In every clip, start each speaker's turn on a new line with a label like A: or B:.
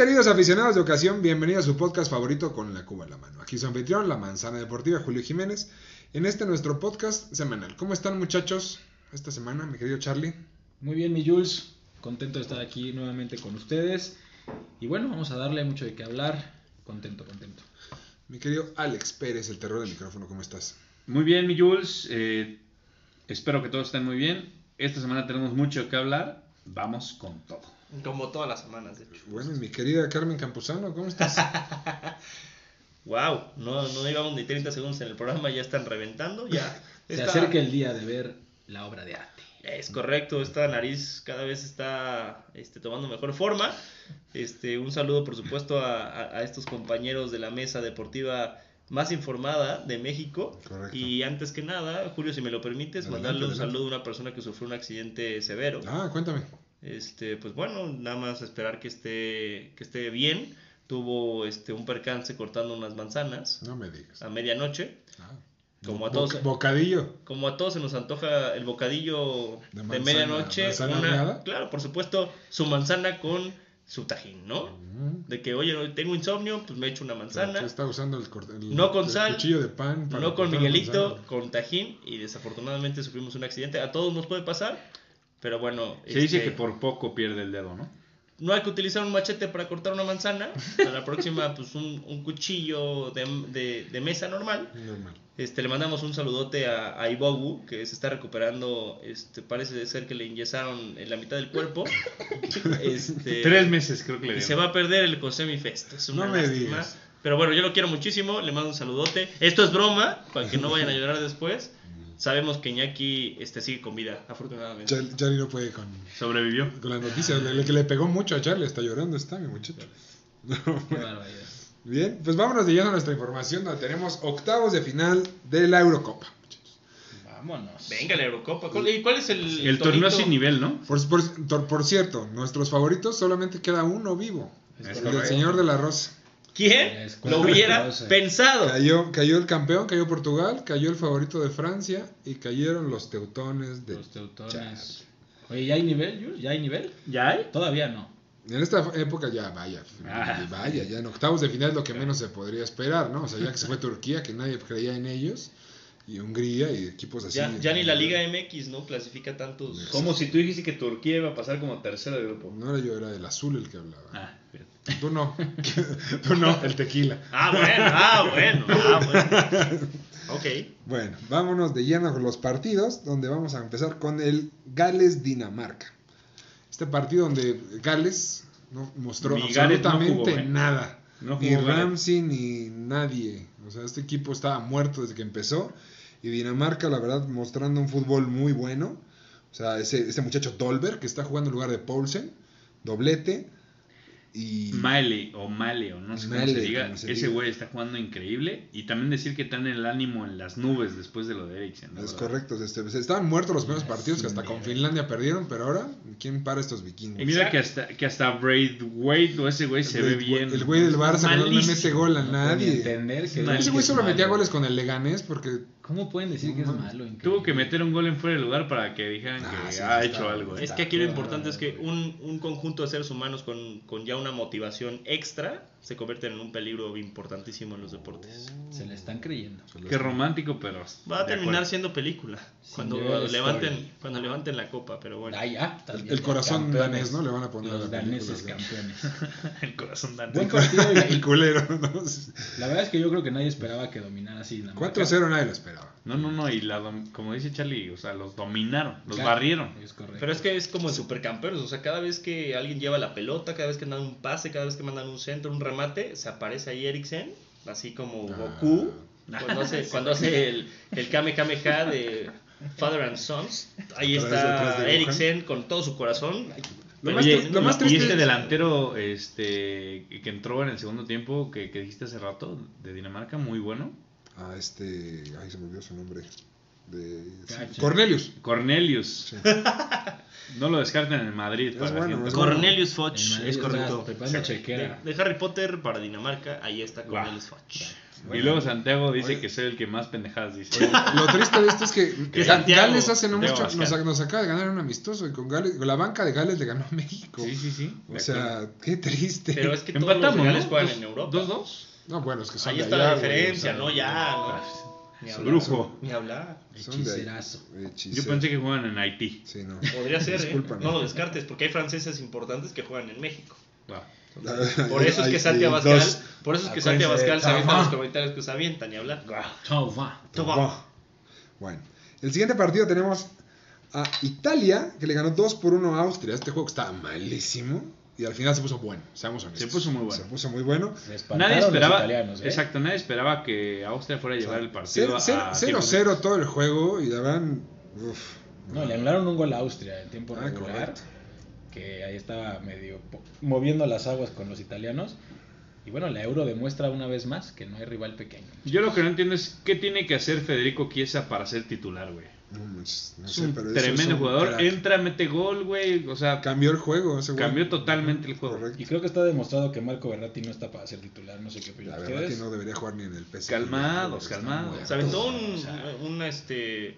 A: Queridos aficionados de ocasión, bienvenidos a su podcast favorito con la Cuba en la mano. Aquí su anfitrión, la manzana deportiva, Julio Jiménez, en este nuestro podcast semanal. ¿Cómo están muchachos esta semana, mi querido Charlie?
B: Muy bien, mi Jules. Contento de estar aquí nuevamente con ustedes. Y bueno, vamos a darle mucho de qué hablar. Contento, contento.
A: Mi querido Alex Pérez, el terror del micrófono, ¿cómo estás?
C: Muy bien, mi Jules. Eh, espero que todos estén muy bien. Esta semana tenemos mucho que hablar. Vamos con todo.
D: Como todas las semanas, de hecho.
A: Bueno, mi querida Carmen Campuzano, ¿cómo estás?
D: wow, no, no llevamos ni 30 segundos en el programa, ya están reventando, ya.
B: Se
D: está-
B: acerca el día de ver la obra de arte.
D: Es correcto, esta nariz cada vez está este, tomando mejor forma. Este, un saludo, por supuesto, a, a- a estos compañeros de la mesa deportiva más informada de México.
A: Correcto.
D: Y antes que nada, Julio, si me lo permites,
A: Adelante,
D: mandarle un
A: adelante.
D: saludo a una persona que sufrió un accidente severo.
A: Ah, cuéntame.
D: Este, pues bueno, nada más esperar que esté, que esté bien. Tuvo este, un percance cortando unas manzanas
A: No me digas.
D: a medianoche.
A: Ah.
D: Como a todos,
A: Bocadillo.
D: como a todos se nos antoja el bocadillo
A: De
D: de,
A: manzana-
D: medianoche.
A: manzana
D: una- claro, por supuesto, su manzana con su tajín, ¿no? De que, oye, tengo insomnio, pues me echo una manzana.
A: ¿Qué está usando el,
D: No con
A: el
D: sal,
A: cuchillo de pan. para
D: No con Miguelito, con tajín. Y desafortunadamente sufrimos un accidente. A todos nos puede pasar. Pero bueno,
C: Se dice
D: este,
C: que por poco pierde el dedo, ¿no?
D: no hay que utilizar un machete para cortar una manzana. A la próxima, pues un, un cuchillo de, de- de mesa normal.
A: Normal.
D: Este, le mandamos un saludote a, a Ibogu, que se está recuperando. Este, parece ser que le inyectaron en la mitad del cuerpo. Este,
C: Tres meses creo que le
D: y se va a perder el Cosemi Fest. Es una
A: No me digas.
D: Pero bueno, yo lo quiero muchísimo. Le mando un saludote. Esto es broma, para que no vayan a llorar después. Sabemos que Iñaki este, sigue con vida, afortunadamente.
A: Char- Charlie no puede con,
C: Sobrevivió.
A: con las noticias. Le, le- que le pegó mucho a Charlie. Está llorando, está mi muchacho.
B: Qué barbaridad.
A: Bien, pues vámonos de lleno a nuestra información donde tenemos octavos de final de la Eurocopa. muchachos.
B: Vámonos.
D: Venga, la Eurocopa. ¿Cuál, y cuál es el,
C: El torneo sin nivel, ¿no?
A: Por, por- por cierto, nuestros favoritos solamente queda uno vivo.
B: Es
A: el del señor de la Rosa.
D: ¿Quién
B: Es
D: lo hubiera pensado?
A: Cayó, cayó el campeón, cayó Portugal, cayó el favorito de Francia y cayeron los teutones de
B: Los teutones. Oye, ¿ya hay nivel, Jules? ¿Ya hay nivel?
C: ¿Ya hay?
B: Todavía no.
A: En esta época ya, vaya,
C: Ah.
A: vaya, ya en octavos de final es lo que menos se podría esperar, ¿no? O sea, ya que se fue Turquía, que nadie creía en ellos, y Hungría y equipos así.
D: Ya, ya ni la Liga MX, ¿no? Clasifica tantos.
C: Como si tú dijiste que Turquía iba a pasar como tercero de grupo.
A: No era yo, era el azul el que hablaba.
C: Ah.
A: Tú no, tú no, el tequila.
D: Ah, bueno, ah, bueno, ah, bueno. Ok.
A: Bueno, vámonos de lleno con los partidos, donde vamos a empezar con el Gales-Dinamarca. Este partido donde Gales no mostró
C: no
A: absolutamente
C: jugó, ¿eh?
A: nada.
C: No
A: ni
C: jugó.
A: Ramsey ni nadie. O sea, este equipo estaba muerto desde que empezó. Y Dinamarca, la verdad, mostrando un fútbol muy bueno. O sea, ese, ese muchacho Dolberg que está jugando en lugar de Poulsen, doblete. Y
C: Male o Male o no sé cómo se diga.
A: como se
C: Ese güey está jugando increíble. Y también decir que están el ánimo en las nubes después de lo de Eriksen. ¿no?
A: es correcto. este, estaban muertos los primeros partidos que hasta con Finlandia perdieron. Pero ahora, ¿quién para estos vikingos?
C: Y mira que hasta, que hasta Braithwaite o ese güey se ve bien.
A: el güey del Barça no le mete gol a nadie.
B: entender que
C: Ese
A: güey solo metía goles con el Leganés porque
B: ¿Cómo pueden decir que es malo?
C: Tuvo que meter un gol en fuera de lugar para que dijeran
A: Ah,
C: que
A: sí,
C: ha hecho
A: está-
C: algo. ¿eh?
D: Es que aquí lo importante es que un, un conjunto de seres humanos con, con ya una motivación extra se convierten en un peligro importantísimo en los deportes.
B: Se le están creyendo.
C: Qué romántico, pero.
D: Va a terminar
C: acuerdo.
D: siendo película
B: Sin
D: cuando levanten, cuando levanten la copa, pero bueno.
B: Ah, ya,
A: el, el corazón
B: Campeones.
A: danés, ¿no? Le van a poner a
B: Los
A: la película,
B: daneses
A: ¿no?
B: campeones.
C: El corazón dan.
B: Buen partido. y-
A: El culero, ¿no?
B: La verdad es que yo creo que nadie esperaba que dominara así. Dinamarca.
A: 4-0 nadie lo esperaba.
C: No, no, no. Y la dom- como dice Charlie, o sea, los dominaron, los
B: Claro,
C: barrieron.
B: Es correcto.
D: Pero es que es como en supercampeones, o sea, cada vez que alguien lleva la pelota, cada vez que mandan un pase, cada vez que mandan un centro, un remate, se aparece ahí Eriksen, así como
A: Ah.
D: Goku, cuando hace, cuando hace el, el Kame Kame Ka de Father and Sons. Ahí está Eriksen con todo su corazón.
A: Lo más,
C: Oye,
A: tri- lo más
C: y este
A: es-
C: delantero este, que entró en el segundo tiempo que, que dijiste hace rato de Dinamarca, muy bueno.
A: Ah, este. Ay, se me olvidó su nombre. De...
B: Cacha.
A: Cornelius.
C: Cornelius.
A: Sí.
C: No lo descarten en Madrid. Para
A: bueno, es
D: Cornelius
B: El
D: Foch, es correcto. De, de Harry Potter para Dinamarca, ahí está. Cornelius Foch.
C: Y luego Santiago dice
A: Oye.
C: que soy el que más pendejadas dice.
A: Lo triste de esto es que, que
D: Santiago,
A: Gales hace no mucho nos, nos acaba de ganar un amistoso y con Gales, con la banca de Gales le ganó a México.
C: Sí, sí, sí.
A: O sea, qué triste.
D: Pero es que todos los
C: Empatamos,
D: legales
C: ¿no?
D: juegan
C: Dos-
D: en Europa.
C: ¿Dos, dos?
A: No, bueno, es que son
D: Ahí está
A: allá,
D: la
A: güey,
D: diferencia,
A: o sea,
D: ¿no? Ya, no.
C: Ah,
D: Ni
C: Su
D: hablar.
C: brujo.
D: Ni hablar.
A: Son de ahí.
B: Hechicerazo.
A: Hechicero.
C: Yo pensé que jugaban en Haití.
A: Sí, no.
D: Podría ser, ¿eh? No lo descartes, porque hay franceses importantes que juegan en México. Por eso es que Santi Abascal, por eso es que Santi Abascal se avienta los comentarios que se avientan ni hablar. Toma.
A: Bueno, el siguiente partido tenemos a Italia, que le ganó 2 por 1 a Austria. Este juego estaba malísimo y al final se puso bueno, seamos honestos.
C: Se puso muy bueno.
A: Se puso muy bueno.
C: Nadie esperaba,
B: ¿eh?
C: exacto, nadie esperaba que Austria fuera a llevar el partido a
A: 0-0 todo el juego y la verdad, uf,
B: No, le anularon un gol a Austria en tiempo
A: Ah,
B: regular.
A: correcto.
B: Que ahí estaba medio moviendo las aguas con los italianos. Y bueno, la Euro demuestra una vez más que no hay rival pequeño.
C: Yo lo que no entiendo es qué tiene que hacer Federico Chiesa para ser titular, güey.
A: No, manches, no
C: Es
A: sé,
C: un
A: pero eso es
C: tremendo jugador.
A: crack.
C: Entra, mete gol, güey. O sea,
A: Cambió el juego ese güey.
C: cambió totalmente el juego.
A: Correcto.
B: Y creo que está demostrado que Marco Verratti no está para ser titular. No sé qué
A: La
B: opinan
A: verdad
B: ustedes.
A: que no debería jugar ni en el PSG.
C: Calmados, calmados.
D: Se aventó un,
B: O sea.
D: un, este,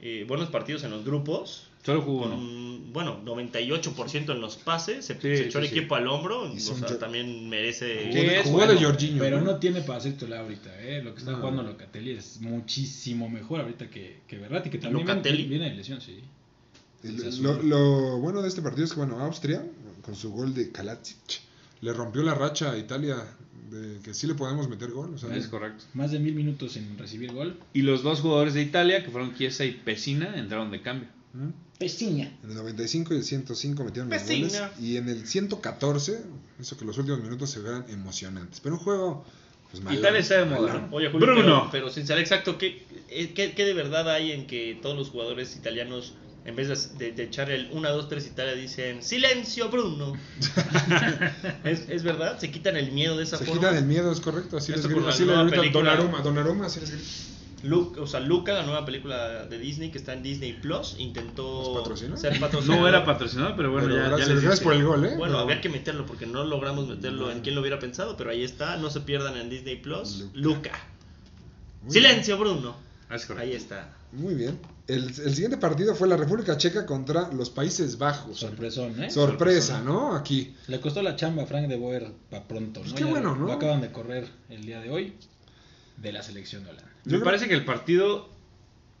D: eh, buenos partidos en los grupos.
C: Solo jugó
D: Con,
C: uno.
D: bueno, 98% en los pases. Se,
C: Sí,
D: se echó
C: sí,
D: el
C: sí.
D: equipo al hombro. O sea, también merece.
A: Jugó
C: Sí,
A: de,
C: es
A: jugó de
C: bueno,
A: Jorginho.
B: Pero
A: ¿no?
B: tiene para ser titular ahorita, ¿eh? Lo que está
A: No.
B: jugando Locatelli es muchísimo mejor ahorita que, que Verratti, que también
D: ¿Locatelli?
B: viene, de lesión, sí.
A: Lo bueno de este partido es que, bueno, Austria, con su gol de Kalacic, le rompió la racha a Italia de que sí le podemos meter gol. O sea,
C: Es correcto.
B: Más de mil minutos sin recibir gol.
C: Y los dos jugadores de Italia, que fueron Chiesa y Pesina, entraron de cambio.
A: ¿Mm?
B: Pesiña.
A: En el 95 y el 105 metieron los
D: Vecina.
A: goles. Y en el 114 hizo que los últimos minutos se vieran emocionantes. Pero un juego, pues malo.
C: Italia está de moda.
A: Malón.
D: Oye, Julio,
C: Bruno.
D: Pero, pero sin ser exacto, ¿qué, eh, qué, qué de verdad hay en que todos los jugadores italianos, en vez de, de- de echar el 1, 2, 3 Italia, dicen ¡Silencio, Bruno! ¿Es, es verdad? ¿Se quitan el miedo de esa
A: Se
D: forma?
A: quitan el miedo, es correcto. Así les Así le
D: nueva
A: grita
D: película.
A: Donnarumma, Donnarumma, así les grita.
D: Lu- o sea, Luca, la nueva película de Disney que está en Disney Plus, intentó ser patrocinador.
C: No era patrocinado, pero bueno,
A: Pero
C: ya, ya
A: gracias,
C: les
A: gracias
C: dice.
A: por el gol, ¿eh?
D: Bueno,
A: Pero-
D: había que meterlo porque no logramos meterlo en quién lo hubiera pensado, pero ahí está, no se pierdan en Disney Plus.
A: Luca.
D: Silencio, Bruno.
C: Es.
D: Ahí está.
A: Muy bien. El, el siguiente partido fue la República Checa contra los Países Bajos.
B: Sorpresón, ¿eh?
A: Sorpresa, ¿no? Aquí.
B: Le costó la chamba a Frank de Boer para pronto,
A: Pues
B: ¿no?
A: qué
B: Ya
A: bueno, ¿no?
B: Lo acaban de correr el día de hoy de la selección de Holanda.
C: Me
A: creo-
C: parece que el partido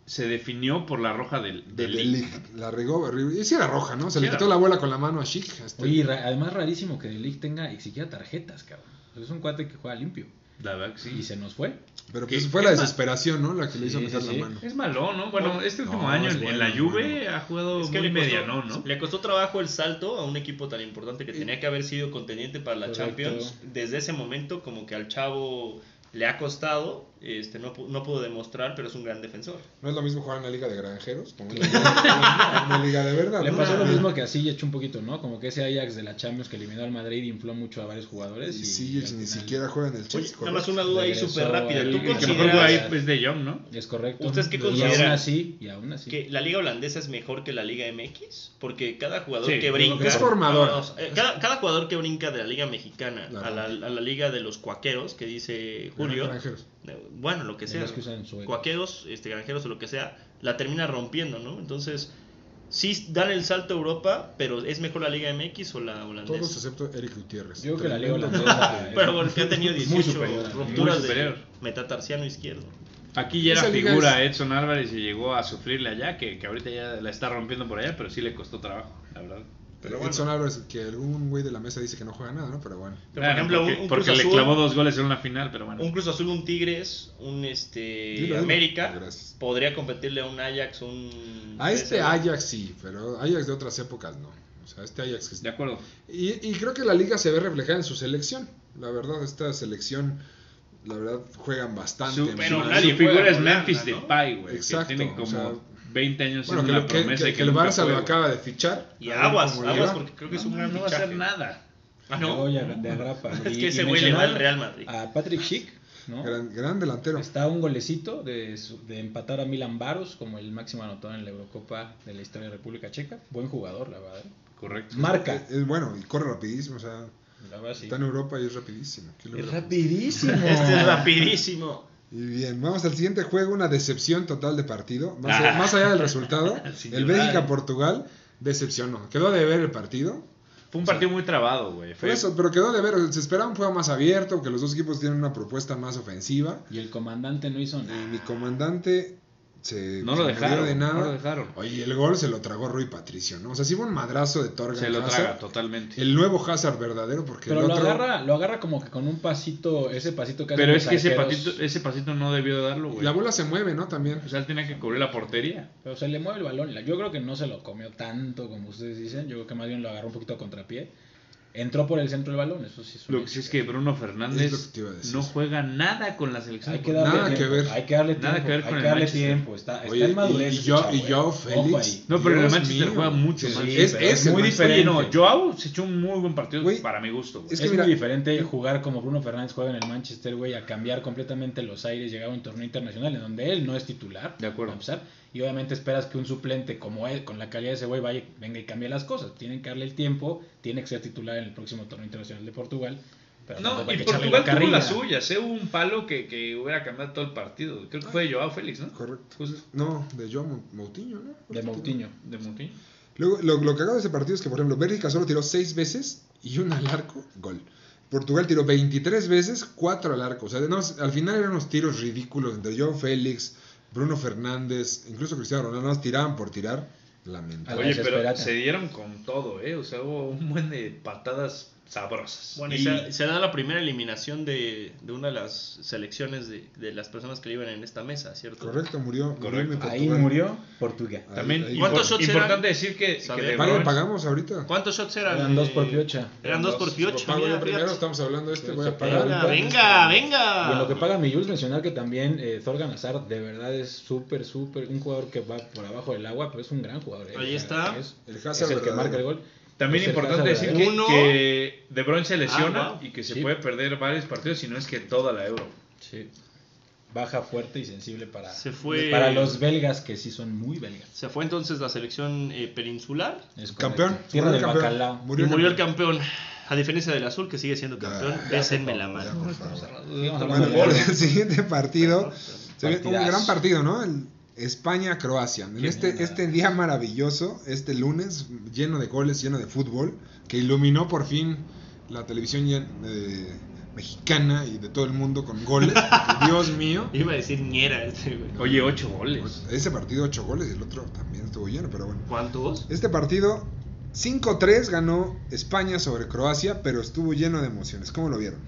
C: se definió por la roja del,
A: De,
C: del
A: de
C: Ligt.
A: Ligt. La regó. Y sí era roja, ¿no? Se
C: Sí
A: le quitó la bola con la mano a Chic. este.
B: Oye, y ra- además rarísimo que el League tenga ni siquiera tarjetas, cabrón. Es un cuate que juega limpio.
C: La verdad que
B: Y
C: sí.
B: se nos fue.
A: Pero
C: ¿Qué-
A: pues fue la desesperación, ¿no? La que le hizo meter
B: sí,
A: la mano.
C: Es malo, ¿no? Bueno, este último
A: No,
C: año
A: es
C: en- la Juve
A: bueno.
C: ha jugado
D: Es que
C: muy ¿no?
D: le costó trabajo el salto a un equipo tan importante que tenía que haber sido contendiente para la
B: Correcto.
D: Champions. Desde ese momento, como que al chavo le ha costado, este no, pu- no pudo demostrar, pero es un gran defensor.
A: No es lo mismo jugar en la liga de granjeros como en la liga, en la liga de verdad.
B: Le
A: ¿no?
B: pasó lo mismo que a Ziyech un poquito, ¿no? Como que ese Ajax de la Champions que eliminó al Madrid infló mucho a varios jugadores.
A: Y
B: Y,
A: ni siquiera juega en el Chelsea.
D: nada más una duda ahí súper rápida. ¿Tú
C: El que mejor juega ahí es de Jong, ¿no?
B: Es correcto.
D: ¿Ustedes qué
B: Y aún
D: consideran?
B: así, y aún así.
D: que la liga holandesa es mejor que la liga MX? Porque cada jugador
C: Sí,
D: que brinca...
A: es.
D: No, no, eh, cada, cada jugador que brinca de la liga mexicana a la, a la liga de los cuaqueros, que dice Julio...
A: Granjeros.
D: eh, Bueno, lo que sea.
B: que usan.
D: Cuaqueros, este, granjeros o lo que sea, la termina rompiendo, ¿no? Entonces, sí dan el salto a Europa, pero ¿es mejor la Liga MX o la holandesa?
A: Todos excepto Eric Gutiérrez.
B: Yo creo que la liga holandesa. es-
D: Pero porque ha tenido
B: Muy
D: 18
B: superior a-
D: rupturas de metatarsiano izquierdo.
C: Aquí ya era figura
A: es-
C: Edson Álvarez y llegó a sufrirle allá, que, que ahorita ya la está rompiendo por allá, pero sí le costó trabajo, la verdad.
D: Pero bueno.
A: Edson Álvarez, que algún güey de la mesa dice que no juega nada, ¿no? Pero bueno.
D: Pero, por ejemplo,
C: porque,
D: un, un
C: porque
D: Cruz
C: le
D: Azul,
C: clavó dos goles en una final, pero bueno.
D: un Cruz Azul, un Tigres, un este
A: Dilo, dilo.
D: América,
A: Gracias.
D: podría competirle a un Ajax, un...
A: A este Ajax sí, pero Ajax de otras épocas no. O sea, este Ajax que
C: De acuerdo.
A: Y, y creo que la liga se ve reflejada en su selección. La verdad, esta selección, la verdad, juegan bastante.
C: Su, pero nadie figura es Memphis
D: ¿no?
C: Depay, güey.
A: Exacto,
C: Que tiene
A: o
C: como
A: sea,
C: 20 años
A: Bueno, que, lo- que-
C: promesa
A: que-
C: y
A: que el Barça
C: fue,
A: lo acaba de fichar.
D: Y aguas, aguas, porque creo que es
C: No,
D: un gran
C: no va a hacer nada.
D: Ah,
B: La
D: no.
B: olla de agrapa.
D: Es
B: Y-
D: que ese güey le va al Real Madrid.
B: A Patrick Schick, ¿no?
A: Gran, gran delantero.
B: Está un golecito de, su- de empatar a Milan Baros como el máximo anotador en la Eurocopa de la historia de República Checa. Buen jugador, la verdad.
C: Correcto.
B: Marca.
A: Es, es bueno y corre rapidísimo. O sea,
B: La verdad, sí.
A: está en Europa y es rapidísimo. ¿Quién lo
B: Es rapidísimo.
D: Este es rapidísimo.
A: Y bien, vamos al siguiente juego, una decepción total de partido. Más,
C: Ah.
A: más allá del resultado, el. Bélgica-Portugal decepcionó. Quedó de ver el partido.
C: Fue un partido muy trabado, güey. Fue-
A: eso, pero quedó de ver. Se esperaba un juego más abierto, que los dos equipos tienen una propuesta más ofensiva.
B: Y el comandante no hizo
A: Y
B: nada.
A: mi comandante se,
C: No
A: se
C: lo dejaron,
A: de nada.
C: no lo dejaron.
A: Oye, el gol se lo tragó Rui Patricio, ¿no? O sea, sí fue un madrazo de Torgan
C: Se lo
A: Hazard.
C: traga totalmente.
A: El nuevo Hazard verdadero, porque
B: Pero
A: el
B: lo
A: otro...
B: agarra, lo agarra como que con un pasito, ese pasito que
C: Pero es que ese pasito, ese pasito no debió de darlo, güey.
A: La bola se mueve, ¿no? También.
C: O sea, él tenía que cubrir la portería.
B: Pero se le mueve el balón. Yo creo que no se lo comió tanto como ustedes dicen. Yo creo que más bien lo agarró un poquito a contrapié. Entró por el centro del balón, eso sí es
C: Lo que sí es que Bruno
A: Es
C: Fernández
A: que
C: no juega nada con la selección.
B: Hay que darle
A: Nada
B: tiempo.
A: que ver.
B: Hay que darle
C: Nada
B: tiempo.
C: que ver
B: hay
C: con
B: que
C: el
B: darle
C: Manchester.
B: tiempo. Está, está
A: Oye,
B: en madurez.
A: y, yo, y
B: eh.
A: Joao Félix.
C: No, pero en el
A: Dios
C: Manchester
A: mío.
C: juega mucho
A: Sí,
C: más.
A: es,
B: muy diferente.
C: No, Joao se echó un muy buen partido para mi gusto,
A: es
B: Es,
A: que mira-
B: muy diferente jugar como Bruno Fernández juega en el Manchester, güey, a cambiar completamente los aires, llegar a un torneo internacional en donde él no es titular.
C: De acuerdo.
B: a empezar, y obviamente esperas que un suplente como él, con la calidad de ese güey, vaya, venga y cambie las cosas. Tienen que darle el tiempo, tiene que ser titular en el próximo torneo internacional de Portugal. Pero
C: No, y
B: que
C: Portugal
B: la
C: tuvo las suyas, ¿eh? Hubo un palo que, que hubiera cambiado todo el partido. Creo que fue Joao Félix, ¿no?
A: Correcto. No, de Joao Mou- Moutinho, ¿no?
B: De Moutinho.
C: De Monti.
A: Luego, lo, lo cagado de ese partido es que, por ejemplo, Bélgica solo tiró 6 veces y una al arco, gol. Portugal tiró 23 veces, 4 al arco. O sea, no, al final eran unos tiros ridículos entre Joao Félix, Bruno Fernández, incluso Cristiano Ronaldo, nada más tiraban por tirar. Lamentable.
C: Oye, pero se dieron con todo, ¿eh? O sea, hubo un buen de patadas sabrosas.
D: Bueno, y se, se da la primera eliminación de, de una de las selecciones de, de las personas que viven en esta mesa, ¿cierto?
A: Correcto, murió. murió
C: Correcto.
A: mi
B: Ahí murió Portugal.
A: Ahí-
C: También
A: ahí-
D: ¿Cuántos shots eran?
C: importante decir que, que. De
A: pagamos ahorita.
D: ¿Cuántos shots eran?
B: Eran dos por
D: eh,
B: piocha.
D: Eran dos por piocha.
A: Pago yo primero, estamos hablando de este, voy a pagar.
D: Venga,
B: paga.
D: venga,
B: Y
D: venga.
B: en lo que paga mi Jules mencionar que también eh, Thorgan Hazard de verdad es súper, súper, un jugador que va por abajo del agua, pero es un gran jugador. eh.
D: Ahí está.
B: Es,
A: El
B: es
A: Hazard
B: el que
A: verdadero.
B: marca el gol.
C: También
B: Es el
C: importante decir que,
D: Uno.
C: que De Bruyne se lesiona
D: Ah, wow.
C: y que se
B: Sí.
C: puede perder varios partidos, si no es que toda la Euro.
B: Sí. Baja fuerte y sensible para,
D: Se fue-
B: para los belgas que sí son muy belgas.
D: Se fue entonces la selección eh, peninsular
B: Es correcto.
A: Campeón.
B: Tierra
A: murió
B: del
A: campeón.
B: bacalao.
D: y murió el campeón. A diferencia del azul, que sigue siendo campeón,
B: por
D: la mano.
A: el siguiente partido se ve un gran partido, ¿no? El España-Croacia. En este, este día maravilloso, este lunes, lleno de goles, lleno de fútbol, que iluminó por fin la televisión eh, mexicana y de todo el mundo con goles. Dios mío.
D: Iba a decir ñera este, güey.
C: Oye, ocho goles.
A: Ese partido, ocho goles y el otro también estuvo lleno, pero bueno.
D: ¿Cuántos?
A: Este partido, 5-3 ganó España sobre Croacia, pero estuvo lleno de emociones. ¿Cómo lo vieron?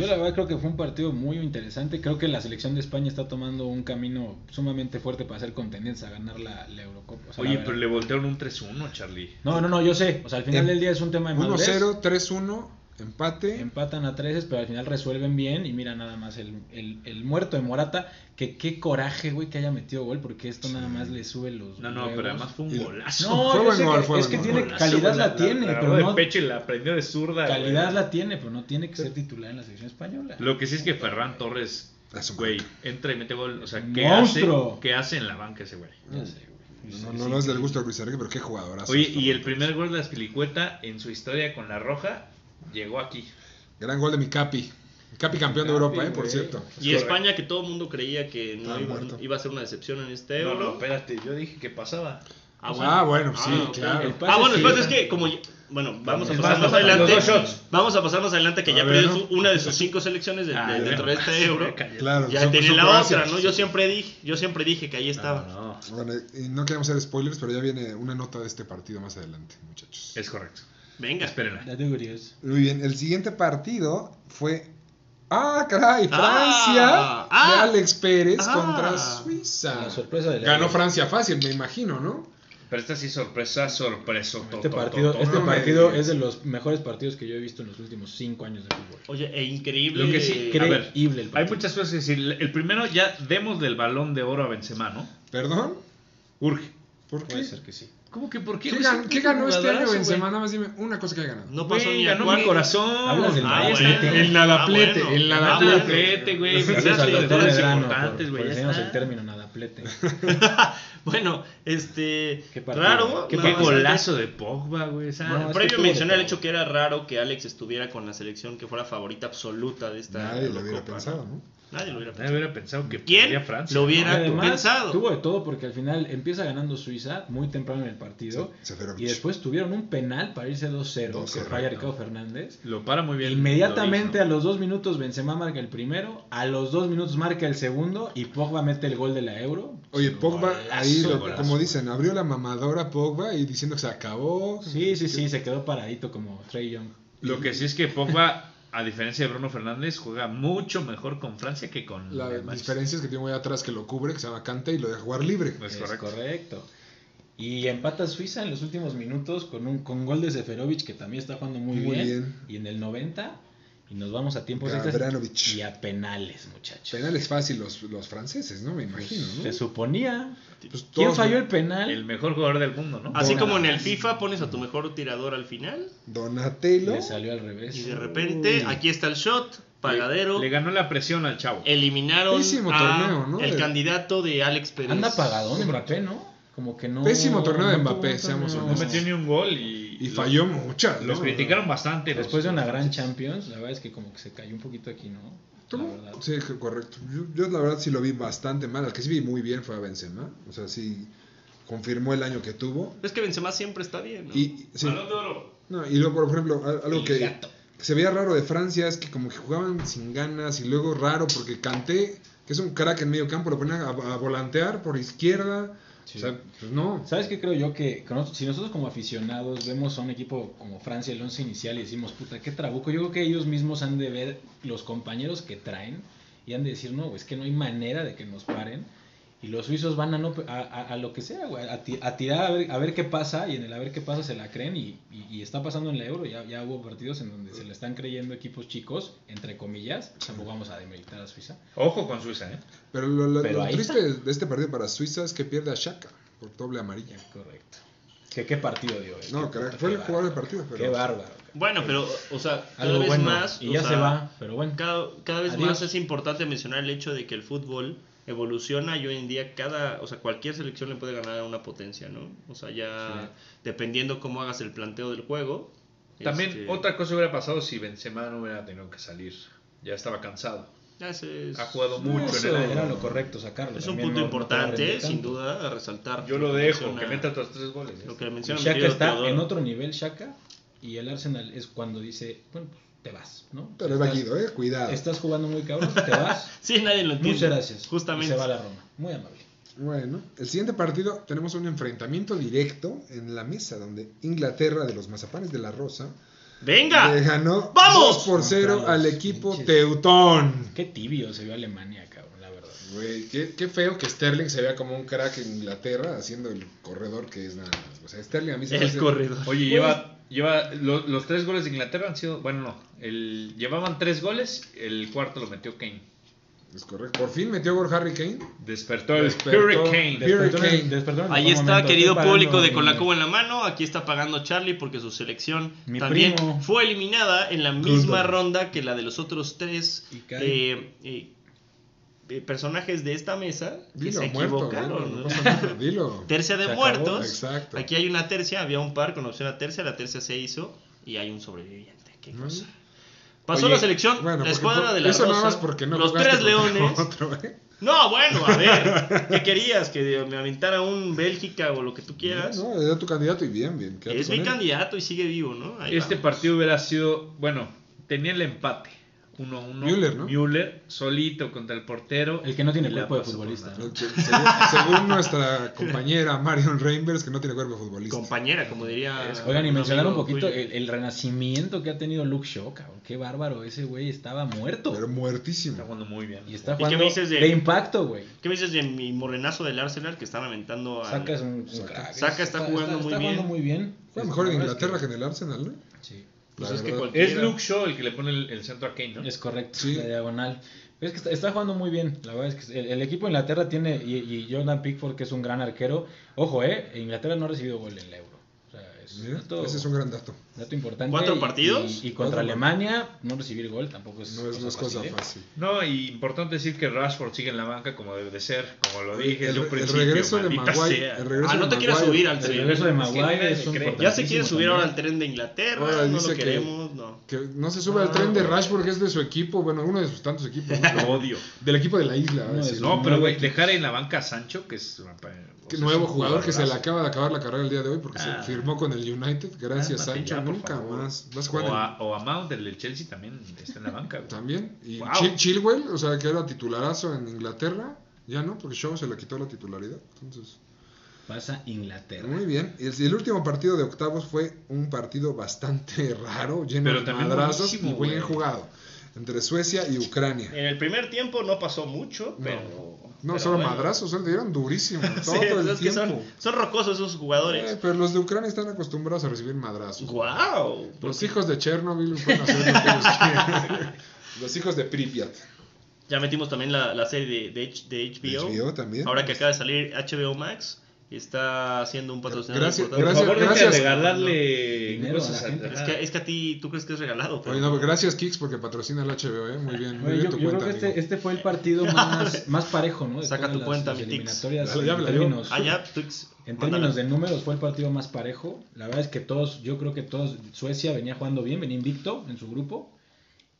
B: Yo la verdad creo que fue un partido muy interesante. Creo que la selección de España está tomando un camino sumamente fuerte para ser contendientes a ganar la, la Eurocopa. O sea, la
C: Oye,
B: verdad-
C: pero le voltearon un 3-1, Charlie.
B: No, no, no, yo sé. O sea, al final
A: Em-
B: del día es un tema de madurez.
A: 1-0, 3-1, empate.
B: Empatan a 13, pero al final resuelven bien. Y mira nada más el, el, el muerto de Morata. Que qué coraje, güey, que haya metido gol. Porque esto nada más le sube los.
C: No, no,
B: huevos.
C: pero además fue un golazo.
B: No,
A: Fue buen
B: sé
A: gol,
B: que-
A: fue
B: es
A: buen
B: que
A: gol.
B: tiene
C: Golazo,
B: calidad, la, tiene, pero
C: de
B: no.
C: pecho y la prendió de zurda.
B: Calidad
C: güey.
B: la tiene, pero no tiene que ser titular en la selección española.
C: Lo que sí es que Ferran Torres,
A: Es un
C: güey, entra y mete gol. O sea, ¿qué hace. ¿qué hace en la banca ese güey?
B: Ya sé, güey.
A: No, no,
B: sí,
A: no es del gusto de Luis Enrique, pero qué jugadorazo.
C: Oye, y el primer gol de Aspilicueta en su historia con la Roja llegó aquí.
A: Gran gol de mi Capi. Mi Capi campeón de
B: Capi,
A: Europa, eh, por cierto.
D: Y España, que todo el mundo creía que no iba, iba a ser una decepción en este
C: No,
D: euro.
C: no, espérate, yo dije que pasaba.
A: Ah, bueno, sí,
D: ok.
A: claro.
B: El pase
D: Ah, bueno,
B: sí,
D: después
B: o
D: es que como bueno, vamos a pasar
C: más,
D: adelante.
C: dos shots.
D: Vamos a pasar más adelante que
A: A
D: ya
A: ver,
D: perdió
A: ¿no?
D: su- una de sus cinco selecciones de,
C: Ah,
D: de- dentro
C: bueno.
D: de este euro.
A: Claro,
D: Ya
A: son
D: la
A: Croacia.
D: otra, ¿no? Yo siempre dije, yo siempre dije que ahí estaba.
C: No, no,
A: Bueno, y no queremos hacer spoilers, pero ya viene una nota de este partido más adelante, muchachos.
C: es correcto.
D: Venga.
C: Espérenla.
A: Muy bien, el siguiente partido fue. ¡Ah, caray!
D: Ah,
A: Francia
D: ah,
A: de Alex Pérez
D: ah.
A: contra Suiza.
B: La sorpresa de la
A: Ganó. Francia fácil, me imagino, ¿no?
C: Pero esta sí sorpresa, sorpresa.
B: Este
C: to-
B: partido,
C: to-
B: este
A: no
B: partido es de los mejores partidos que yo he visto en los últimos cinco años de fútbol.
D: Oye, e increíble.
C: Lo que sí, a ver,
B: Increíble el
C: Hay muchas cosas que decir. El primero ya demos del balón de oro a Benzema, ¿no?
A: ¿Perdón?
C: Urge.
A: ¿Por qué?
B: Puede ser que sí.
C: ¿Cómo que por qué?
A: ¿Qué,
C: güey?
A: gan- qué ganó este año Benzema? Nada más dime una cosa que haya ganado.
D: No pasó
C: Güey,
D: ni a
C: ganó mi corazón.
B: Hablas del
C: está.
A: El nadaplete,
D: Ah, bueno.
A: el
D: Ah,
A: nadaplete.
C: Nadaplete, güey. Los importantes,
B: por,
C: güey. está.
B: el término nadaplete.
D: Bueno, este.
B: Qué partido.
D: raro.
B: Qué
C: Qué golazo de Pogba, güey.
B: No, es que
D: Previo mencioné el hecho que era raro que Alex estuviera con la selección que fuera favorita absoluta de esta
A: Nadie lo hubiera pensado, ¿no?
D: Nadie lo hubiera
C: Nadie
D: pensado.
C: hubiera pensado que
D: ¿Quién
C: Francia.
D: lo hubiera-
B: además,
D: pensado.
B: tuvo de todo porque al final empieza ganando Suiza muy temprano en el partido.
A: Se- Seferovic.
B: Y después tuvieron un penal para irse 2-0 que
A: 2-0,
B: falla. Ricardo Fernández.
C: Lo para muy bien.
B: Inmediatamente a los dos minutos Benzema marca el primero, a los dos minutos marca el segundo y Pogba mete el gol de la Euro.
A: Oye, Pogba,
B: golazo,
A: ahí, lo-
B: golazo.
A: como dicen, abrió la mamadora Pogba y diciendo que se acabó.
B: Sí, sí, sí, se quedó paradito como Trey Young.
C: Lo que sí es que Pogba, a diferencia de Bruno Fernández, juega mucho mejor con Francia que con
A: La diferencia es que tiene muy atrás que lo cubre, que se llama Cante y lo deja jugar libre.
C: Es
B: Es
C: correcto.
B: correcto. Y empata Suiza en los últimos minutos con un con gol de Seferovic que también está jugando muy,
A: Muy
B: bien.
A: bien.
B: Y en el 90 y nos vamos a tiempos extras y a penales, muchachos.
A: Penales fácil los, los franceses, ¿no? Me imagino, ¿no?
B: Se suponía.
A: Pues
B: ¿Quién falló el penal?
C: El mejor jugador del mundo, ¿no?
D: Así como en el FIFA pones a tu mejor tirador al final
A: Donatello.
B: Le salió al revés.
D: y de repente
A: Uy.
D: aquí está el shot, pagadero.
C: Le, le ganó la presión al chavo.
D: Eliminaron
A: Pésimo
D: a
A: torneo, ¿no?
D: el
A: De-
D: candidato de Alex Pérez.
B: Anda apagadón Mbappé, ¿no? Como que no.
A: Pésimo torneo de Mbappé, seamos
B: torneo.
C: No metió ni un gol y,
A: Y
C: lo-
A: falló muchas.
C: Los
A: ¿no?
C: criticaron bastante. los-
B: Después de una gran Champions, la verdad es que como que se cayó un poquito aquí, ¿no? La
A: ¿Cómo?
B: verdad.
A: Sí, correcto. Yo, yo la verdad sí lo vi bastante mal. Al que sí vi muy bien fue a Benzema. O sea, sí confirmó el año que tuvo.
D: Es que Benzema siempre está bien, ¿no?
A: Y, sí.
C: Balón de oro.
A: No, y luego, por ejemplo, algo que, se veía raro de Francia es que como que jugaban sin ganas y luego raro porque Kanté, que es un crack en medio campo, lo ponían a, a volantear por izquierda.
B: Sí.
A: O sea, pues no.
B: ¿Sabes qué creo yo? Que si nosotros como aficionados vemos a un equipo como Francia, el 11 inicial, y decimos, puta, qué trabuco, yo creo que ellos mismos han de ver los compañeros que traen y han de decir, no, es que no hay manera de que nos paren. Y los suizos van a, no, a, a- a lo que sea, güey, a, ti- a tirar a ver, a ver qué pasa, y en el a ver qué pasa se la creen, y, y- y está pasando en la Euro. Ya, ya hubo partidos en donde se le están creyendo equipos chicos, entre comillas, tampoco vamos a demeritar a Suiza.
C: Ojo con Suiza, ¿eh?
A: Pero lo, lo-
B: Pero
A: lo triste de este partido para Suiza es que pierde a Shaka por doble amarilla.
B: Correcto. ¿Qué, qué partido dio? eh?
A: No,
B: puta,
A: fue el jugador del partido. Pero
B: Qué bárbaro.
D: Bueno, pero, o sea, cada
B: Algo
D: vez
B: bueno.
D: más.
B: Y ya
D: sea,
B: se va, pero bueno.
D: Cada, cada vez
B: Adiós.
D: más es importante mencionar el hecho de que el fútbol evoluciona y hoy en día cada, o sea, cualquier selección le puede ganar a una potencia, ¿no? O sea, ya dependiendo cómo hagas el planteo del juego.
C: También
D: este,
C: otra cosa hubiera pasado si Benzema no hubiera tenido que salir. Ya estaba cansado.
D: es,
C: Ha jugado mucho
B: Eso
C: en el año.
B: era lo correcto sacarlo.
D: es un punto
B: no-
D: importante, sin duda, a resaltar.
C: Yo lo dejo,
D: menciona-
C: que meta otros tres goles.
D: Lo que menciona
B: Shaka está
D: Teodoro.
B: en otro nivel, Shaka, y el Arsenal es cuando dice, bueno, pues te vas, ¿no?
A: Pero es
B: estás,
A: Guido, eh, cuidado.
B: estás jugando muy cabrón, te vas.
D: Sí, nadie lo entiende.
B: Muchas gracias.
D: Justamente.
B: Y se va a la Roma. Muy amable.
A: Bueno, el siguiente partido tenemos un enfrentamiento directo en la mesa donde Inglaterra de los mazapanes de la Rosa
D: ¡Venga!
A: le ganó
D: ¡Vamos!
A: 2 por 0
B: Contra
A: al equipo
B: pinches-
A: Teutón.
B: Qué tibio se vio Alemania, cabrón, la verdad.
A: Güey, qué, qué feo que Sterling se vea como un crack en Inglaterra haciendo el corredor que es nada más. O sea, Sterling a mí se me
D: El
A: hace-
D: corredor.
C: Oye, lleva, lleva lo- los tres goles de Inglaterra han sido, bueno, no, el, llevaban tres goles, el cuarto lo metió Kane.
A: Es correcto. Por fin metió gol Harry Kane.
C: Despertó el
A: Despertó.
C: Hurricane.
D: Ahí está,
B: momento.
D: querido público de Con la Cuba en la mano. Aquí está pagando Charlie porque su selección
B: Mi
D: también
B: primo.
D: fue eliminada en la misma ronda que la de los otros tres
B: Y cae.
D: eh, eh, personajes de esta mesa que
A: Dilo,
D: se
A: muerto.
D: equivocaron.
A: ¿no?
D: ¿no?
A: No pasa nada, Dilo.
D: Tercia de
B: Se
D: muertos.
A: Exacto.
D: Aquí hay una tercia, había un par con opción a tercia, la tercia se hizo y hay un sobreviviente. Qué
A: Mm.
D: cosa. Pasó
C: Oye,
D: la selección,
A: Bueno,
D: la escuadra
A: por-
D: de la
A: eso nada
D: Rosa,
A: más porque no
D: los tres leones.
A: otro, ¿eh?
D: No, bueno, a ver, ¿qué querías? ¿Que me aventara un Bélgica o lo que tú quieras?
A: No, era tu candidato y bien,
D: es mi
A: él.
D: candidato y sigue vivo, ¿no? Ahí
C: Este
D: vamos.
C: partido hubiera sido, bueno, tenía el empate. 1-1.
A: Müller, ¿no?
C: Müller, solito contra el portero.
B: El que no tiene cuerpo de futbolista. ¿no?
A: Que- según, según nuestra compañera Marion Reimers, que no tiene cuerpo de futbolista.
D: Compañera, como diría.
B: Oigan, y mencionar un poquito el, el renacimiento que ha tenido Luke Shaw, cabrón. Qué bárbaro, ese güey estaba muerto.
A: Pero muertísimo.
C: Está jugando muy bien.
B: y está
D: ¿Y qué
B: jugando
D: me dices de-
B: de impacto, güey.
D: ¿Qué me dices de mi morenazo del Arsenal que están aventando a.
B: Saca es un,
A: Saca.
D: Saca está jugando muy
B: está
D: bien.
B: jugando muy bien.
A: Fue
B: Es-
A: mejor en
B: es
A: Inglaterra que en el Arsenal, ¿no?
B: Sí,
D: Pues es que
C: Luke Shaw el que le pone el, el centro a Kane, ¿no?
B: es correcto,
A: Sí.
B: la diagonal. Es que está, está jugando muy bien. La verdad es que el, el equipo de Inglaterra tiene. Y, y Jordan Pickford, que es un gran arquero. Ojo, ¿eh? Inglaterra no ha recibido gol en el euro. O sea, es
A: Mira, ese es un gran dato.
B: Dato importante.
D: ¿Cuatro
B: Y-
D: partidos?
B: Y, y contra Alemania, no recibir gol tampoco es.
A: No es, no es cosa
B: fácil, ¿eh?
A: fácil.
C: No, y importante decir que Rashford sigue en la banca como debe de ser, como lo dije
A: El, el
C: principio.
A: regreso de Maguire. El
D: Ah, no
A: de
D: te quieras subir al
B: El
D: tren.
B: regreso de Maguire es un.
D: Ya se quiere subir ahora al tren de Inglaterra,
A: Ahora
D: no lo
A: dice que-
D: queremos, no.
A: Que no se sube al tren de Rashford, que es de su equipo, bueno, uno de sus tantos equipos. ¿no?
C: Lo odio.
A: Del equipo de la isla.
C: No, pero güey, dejar en la banca a Sancho, que es.
A: Nuevo jugador que se le acaba de acabar la carrera el día de hoy porque
C: Ah.
A: se firmó con el United. Gracias,
C: Cálmate
A: Sancho. Nunca
C: favor.
A: más. Vas a jugar
C: O a, o a Mount, el del Chelsea, también está en la banca. güey.
A: también. Y
C: Wow.
A: Chil- Chilwell, o sea, que era titularazo en Inglaterra. Ya no, porque Shaw se le quitó la titularidad. Entonces,
B: Pasa Inglaterra.
A: muy bien. Y el, último partido de octavos fue un partido bastante raro, lleno
C: Pero
A: de madrazos y bien
C: güey.
A: jugado. Entre Suecia y Ucrania.
D: En el primer tiempo no pasó mucho, pero.
A: No,
D: pero
A: solo
D: bueno.
A: madrazos, le dieron durísimo todo
D: Sí,
A: el
D: es que
A: tiempo.
D: son, son rocosos esos jugadores.
A: Eh, pero los de Ucrania están acostumbrados a recibir madrazos.
D: ¡Guau!
A: Los hijos de Chernobyl pueden hacer lo que ellos quieran. Los hijos de Pripyat.
D: Ya metimos también la, la serie de, de, HBO.
A: HBO también.
D: Ahora que acaba de salir HBO Max, está haciendo un patrocinador
A: Gracias-
D: importante.
C: Por
A: gracias-
C: favor, deja de
A: gracias.
C: regalarle
B: Dinero a
C: cosas
B: la
C: a-.
D: Es que, es que a ti, tú crees que es regalado. pero-
A: Oye, no, gracias Kix porque patrocina el HBO, ¿eh? Muy bien, muy
B: Oye,
A: bien
B: yo,
A: tu
B: yo
A: cuenta,
B: creo que este, este fue el partido más, más parejo, ¿no? De
D: Saca
B: todas
D: tu cuenta,
B: las
D: mi
B: eliminatorias.
A: Ya
B: en términos,
D: Ah, ya,
B: en términos de números fue el partido más parejo. La verdad es que todos, yo creo que todos, Suecia venía jugando bien, venía invicto en su grupo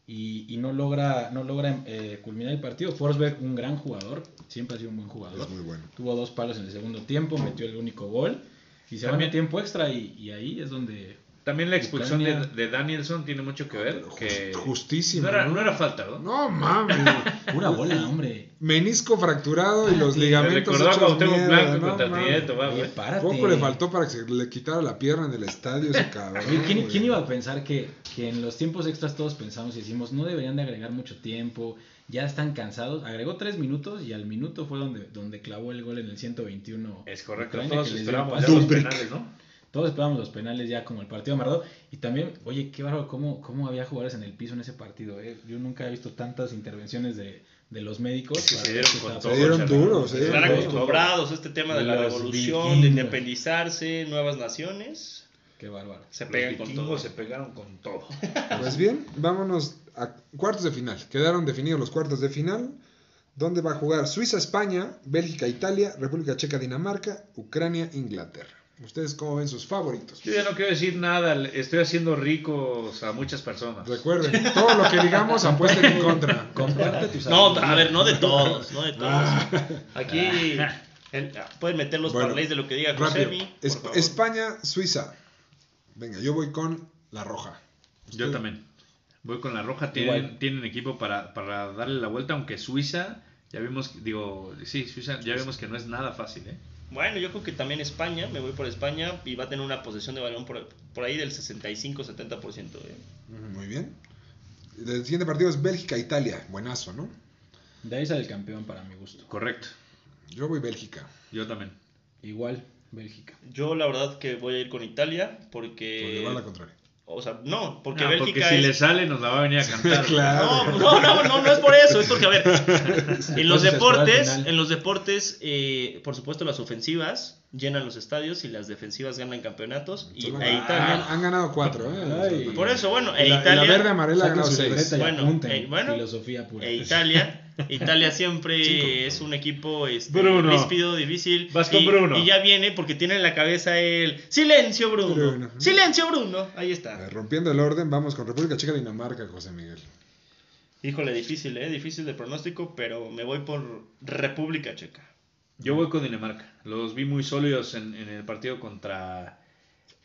B: y, y no logra, no logra eh, culminar el partido. Forsberg, un gran jugador, siempre ha sido un buen jugador.
A: Es muy bueno.
B: Tuvo dos palos en el segundo tiempo, metió el único gol y se
C: También-
B: van a tiempo extra y, y ahí es donde
C: También la expulsión de, de Danielson tiene mucho que ver. Que
A: Just- justísimo,
C: No era,
A: ¿no?
C: no era falta, ¿no?
A: No mames.
B: pura bola, hombre.
A: Menisco fracturado y los
C: Me
A: ligamentos
C: recordó a
A: hechos
C: Cuauhtémoc
A: mierda,
C: Blanco
A: no
C: contra. Prieto, va, güey.
A: Poco le faltó para que se le quitara la pierna en el estadio ese cabrón.
B: ¿quién, quién iba a pensar que, que en los tiempos extras todos pensamos y decimos no deberían de agregar mucho tiempo, ya están cansados? Agregó tres minutos y al minuto fue donde, donde clavó el gol en el 121.
C: Es correcto.
B: Ucrania,
C: Todos esperamos los penales, ¿no?
B: Todos esperábamos los penales ya como el partido amarrado. Y también, oye, qué bárbaro cómo, cómo había jugadores en el piso en ese partido. eh. Yo nunca he visto tantas intervenciones de, de los médicos.
C: Se dieron con todo,
A: Se dieron se dieron
D: Están acostumbrados a este tema de la revolución, de independizarse, nuevas naciones.
B: Qué bárbaro.
D: Se
C: Los
D: pegan con todo.
C: se pegaron con todo.
A: Pues bien, vámonos a cuartos de final. Quedaron definidos los cuartos de final. Donde va a jugar Suiza-España, Bélgica-Italia, República Checa-Dinamarca, Ucrania-Inglaterra. ¿Ustedes cómo ven sus favoritos?
C: Yo ya no quiero decir nada, estoy haciendo ricos a muchas personas.
A: Recuerden, todo lo que digamos apuesten en contra.
B: Comparte tus
D: No, a ver, no de todos, no de todos.
A: Ah.
D: Aquí el- pueden meter los
A: Bueno,
D: parlays de lo que diga por
A: Es-
D: favor.
A: España-Suiza. Venga, yo voy con la roja.
C: Yo también. Voy con la roja, tienen, tienen equipo para, para darle la vuelta, aunque Suiza, ya vimos, digo, sí, Suiza, ya vemos que no es nada fácil, ¿eh?
D: Bueno, yo creo que también España, me voy por España y va a tener una posesión de balón por, por ahí del 65-70%. ¿eh?
A: Muy bien. El siguiente partido es Bélgica-Italia. Buenazo, ¿no?
B: De ahí sale el campeón para mi gusto.
C: Correcto,
A: Yo voy Bélgica.
C: yo también.
B: Igual, Bélgica.
D: Yo la verdad que voy a ir con Italia
A: Porque
D: porque...
A: va a la contraria.
D: O sea, no, porque
C: No,
D: Bélgica
C: porque si
D: es...
C: le sale nos la va a venir a cantar.
A: Claro.
D: No, no, no, no, no es por eso, es porque, a ver, en los deportes, en los deportes, eh, por supuesto, las ofensivas llenan los estadios y las defensivas ganan campeonatos. Y, e
A: han,
D: Italia,
A: han ganado cuatro, ¿eh?
B: Ay.
D: por eso, bueno, e
A: la, y la
D: Italia,
A: verde amarela ha ganado seis.
B: libreta y
D: Bueno, bueno.
B: Filosofía pura.
D: e Italia, Italia siempre
A: Cinco.
D: es un equipo este,
C: Bruno.
D: ríspido, difícil.
C: Vas con
D: y,
C: Bruno.
D: y ya viene porque tiene en la cabeza el silencio, Bruno.
A: Bruno.
D: Silencio, Bruno. Ahí está.
A: ver, rompiendo el orden, vamos con República Checa Dinamarca, José Miguel.
D: Híjole, difícil, ¿eh? Difícil de pronóstico, pero me voy por República Checa.
C: Yo voy con Dinamarca. Los vi muy sólidos en, en el partido contra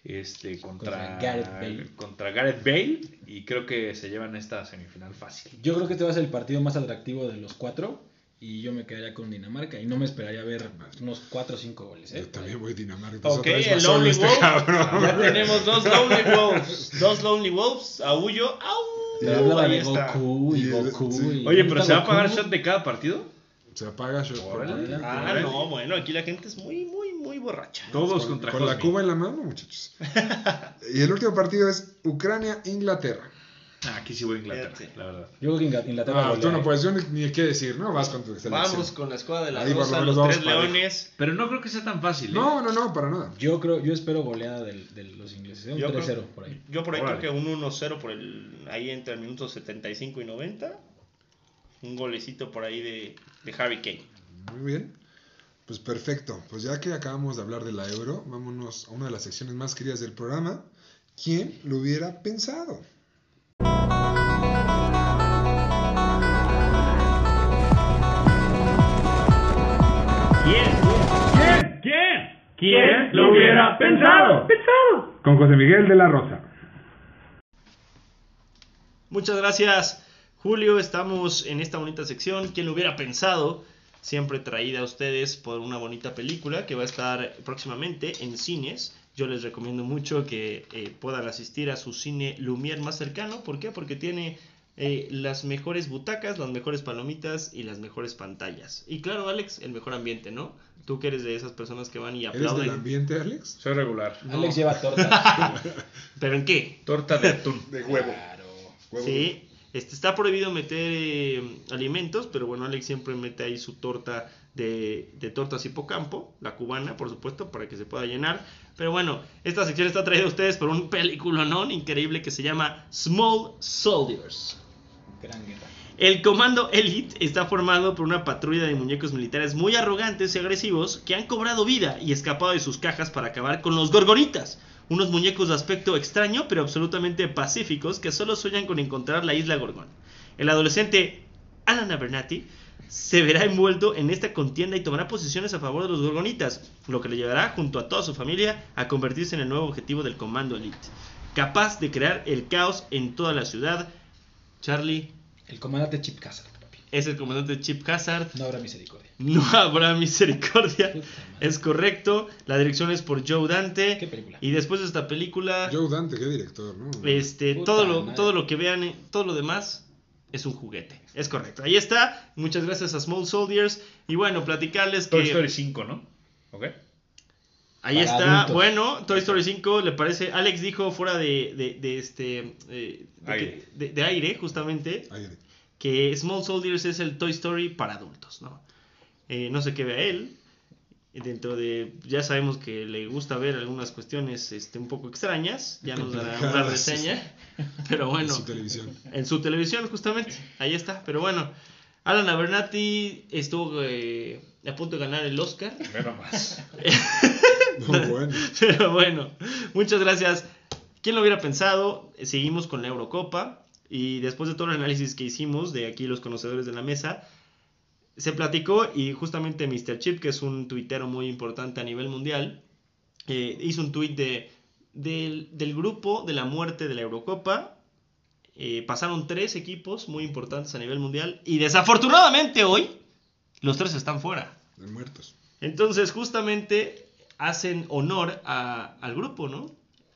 C: este contra,
B: Contra Gareth Bale.
C: contra Gareth Bale y creo que se llevan esta semifinal fácil.
B: Yo creo que este va a ser el partido más atractivo de los cuatro. Y yo me quedaría con Dinamarca. Y no me esperaría ver unos 4 o 5 goles. ¿eh?
A: Yo también voy Dinamarca.
D: Ok, el Lonely
A: este
D: Wolf.
A: cabrón.
D: Ya tenemos dos Lonely Wolves. Dos Lonely Wolves. Aullo. ¡Au!
B: Te hablaba
D: Ahí
B: de
D: está.
B: Goku y Goku.
A: sí.
B: y-
C: Oye,
B: ¿dónde
C: pero ¿se va a pagar shot de cada partido?
A: Se apaga shot.
D: Ah, no, bueno, aquí la gente es muy, muy, muy borracha.
C: Todos
A: Con,
C: contra
A: con la cuba en la mano, muchachos. y el último partido es Ucrania-Inglaterra.
C: Ah, aquí sí voy a Inglaterra,
D: Fíjate.
C: la verdad.
B: Yo creo que Ingl- Inglaterra.
A: No,
B: golea,
A: tú no puedes, yo ni, ni qué decir, ¿no? Vas con tu selección.
D: Vamos con la escuadra de la
A: Ahí
D: Rosa, los tres leones.
C: Pero no creo que sea tan fácil. ¿eh?
A: No, no, no, para nada.
B: Yo creo, yo espero goleada del- de los ingleses. Un
D: Yo
B: 3-0
D: creo,
B: por ahí.
D: yo por ahí
C: Órale.
D: creo que un 1-0 por el ahí entre el minuto 75 y 90. Un golecito por ahí de, de Harry Kane.
A: Muy bien. Pues perfecto. Pues ya que acabamos de hablar de la euro, vámonos a una de las secciones más queridas del programa. ¿Quién lo hubiera pensado?
E: ¿Quién? ¿Quién? ¿Quién lo hubiera pensado? Pensado. Con José Miguel de la Rosa.
D: Muchas gracias, Julio. Estamos en esta bonita sección. ¿Quién lo hubiera pensado? Siempre traída a ustedes por una bonita película que va a estar próximamente en cines. Yo les recomiendo mucho que eh, puedan asistir a su cine Lumière más cercano. ¿Por qué? Porque tiene eh, las mejores butacas, las mejores palomitas y las mejores pantallas. Y claro, Alex, el mejor ambiente, ¿no? Tú que eres de esas personas que van y
A: ¿Eres del
D: aplauden.
A: ambiente, Alex?
C: Soy regular.
D: No.
B: Alex lleva torta.
D: ¿Pero en qué?
C: Torta de atún.
A: De huevo.
B: claro.
A: Huevo.
D: Sí, este, está prohibido meter eh, alimentos, pero bueno, Alex siempre mete ahí su torta de, de tortas hipocampo, la cubana, por supuesto, para que se pueda llenar. Pero bueno, esta sección está traída a ustedes por un película non increíble que se llama Small Soldiers.
B: Gran guerra.
D: El comando Elite está formado por una patrulla de muñecos militares muy arrogantes y agresivos que han cobrado vida y escapado de sus cajas para acabar con los gorgonitas. Unos muñecos de aspecto extraño pero absolutamente pacíficos que solo sueñan con encontrar la isla Gorgón. El adolescente Alan Abernathy se verá envuelto en esta contienda y tomará posiciones a favor de los gorgonitas, lo que le llevará junto a toda su familia a convertirse en el nuevo objetivo del comando Elite. Capaz de crear el caos en toda la ciudad, Charlie
B: El comandante Chip papi.
D: Es el comandante Chip Hazard.
B: No habrá misericordia.
D: No habrá misericordia. Es correcto. La dirección es por Joe Dante.
B: ¿Qué película?
D: Y después de esta película,
A: Joe Dante, qué director, ¿no?
D: este,
B: Puta
D: todo lo,
B: madre.
D: todo lo que vean, eh, todo lo demás es un juguete. Es correcto. Ahí está. Muchas gracias a Small Soldiers. Y bueno, platicarles
C: Toy
D: que
C: Story 5, ¿no? ¿Ok?
D: ahí
B: Para
D: está.
B: adultos.
D: Bueno, Toy Story 5 le parece. Alex dijo fuera de, de, de este eh, de,
C: Aire.
D: que- de- de aire, justamente,
A: Aire.
D: Que Small Soldiers es el Toy Story para adultos, ¿no? Eh, no sé qué vea él. Dentro de, ya sabemos que le gusta ver algunas cuestiones este, un poco extrañas, ya nos dará una reseña, pero
A: En
D: bueno,
A: su televisión.
D: en su televisión justamente, ahí está, pero bueno, Alan Abernathy estuvo eh, a punto de ganar el Oscar,
C: Ve nomás.
A: No, bueno.
D: pero bueno, muchas gracias. ¿Quién lo hubiera pensado? Seguimos con la Eurocopa y después de todo el análisis que hicimos de aquí los conocedores de la mesa, se platicó y justamente Mr. Chip, que es un tuitero muy importante a nivel mundial, eh, hizo un tuit de, del, del grupo de la muerte de la Eurocopa. Eh, pasaron tres equipos muy importantes a nivel mundial y desafortunadamente hoy los tres están fuera.
A: De muertos.
D: Entonces, justamente hacen honor a- al grupo, ¿no?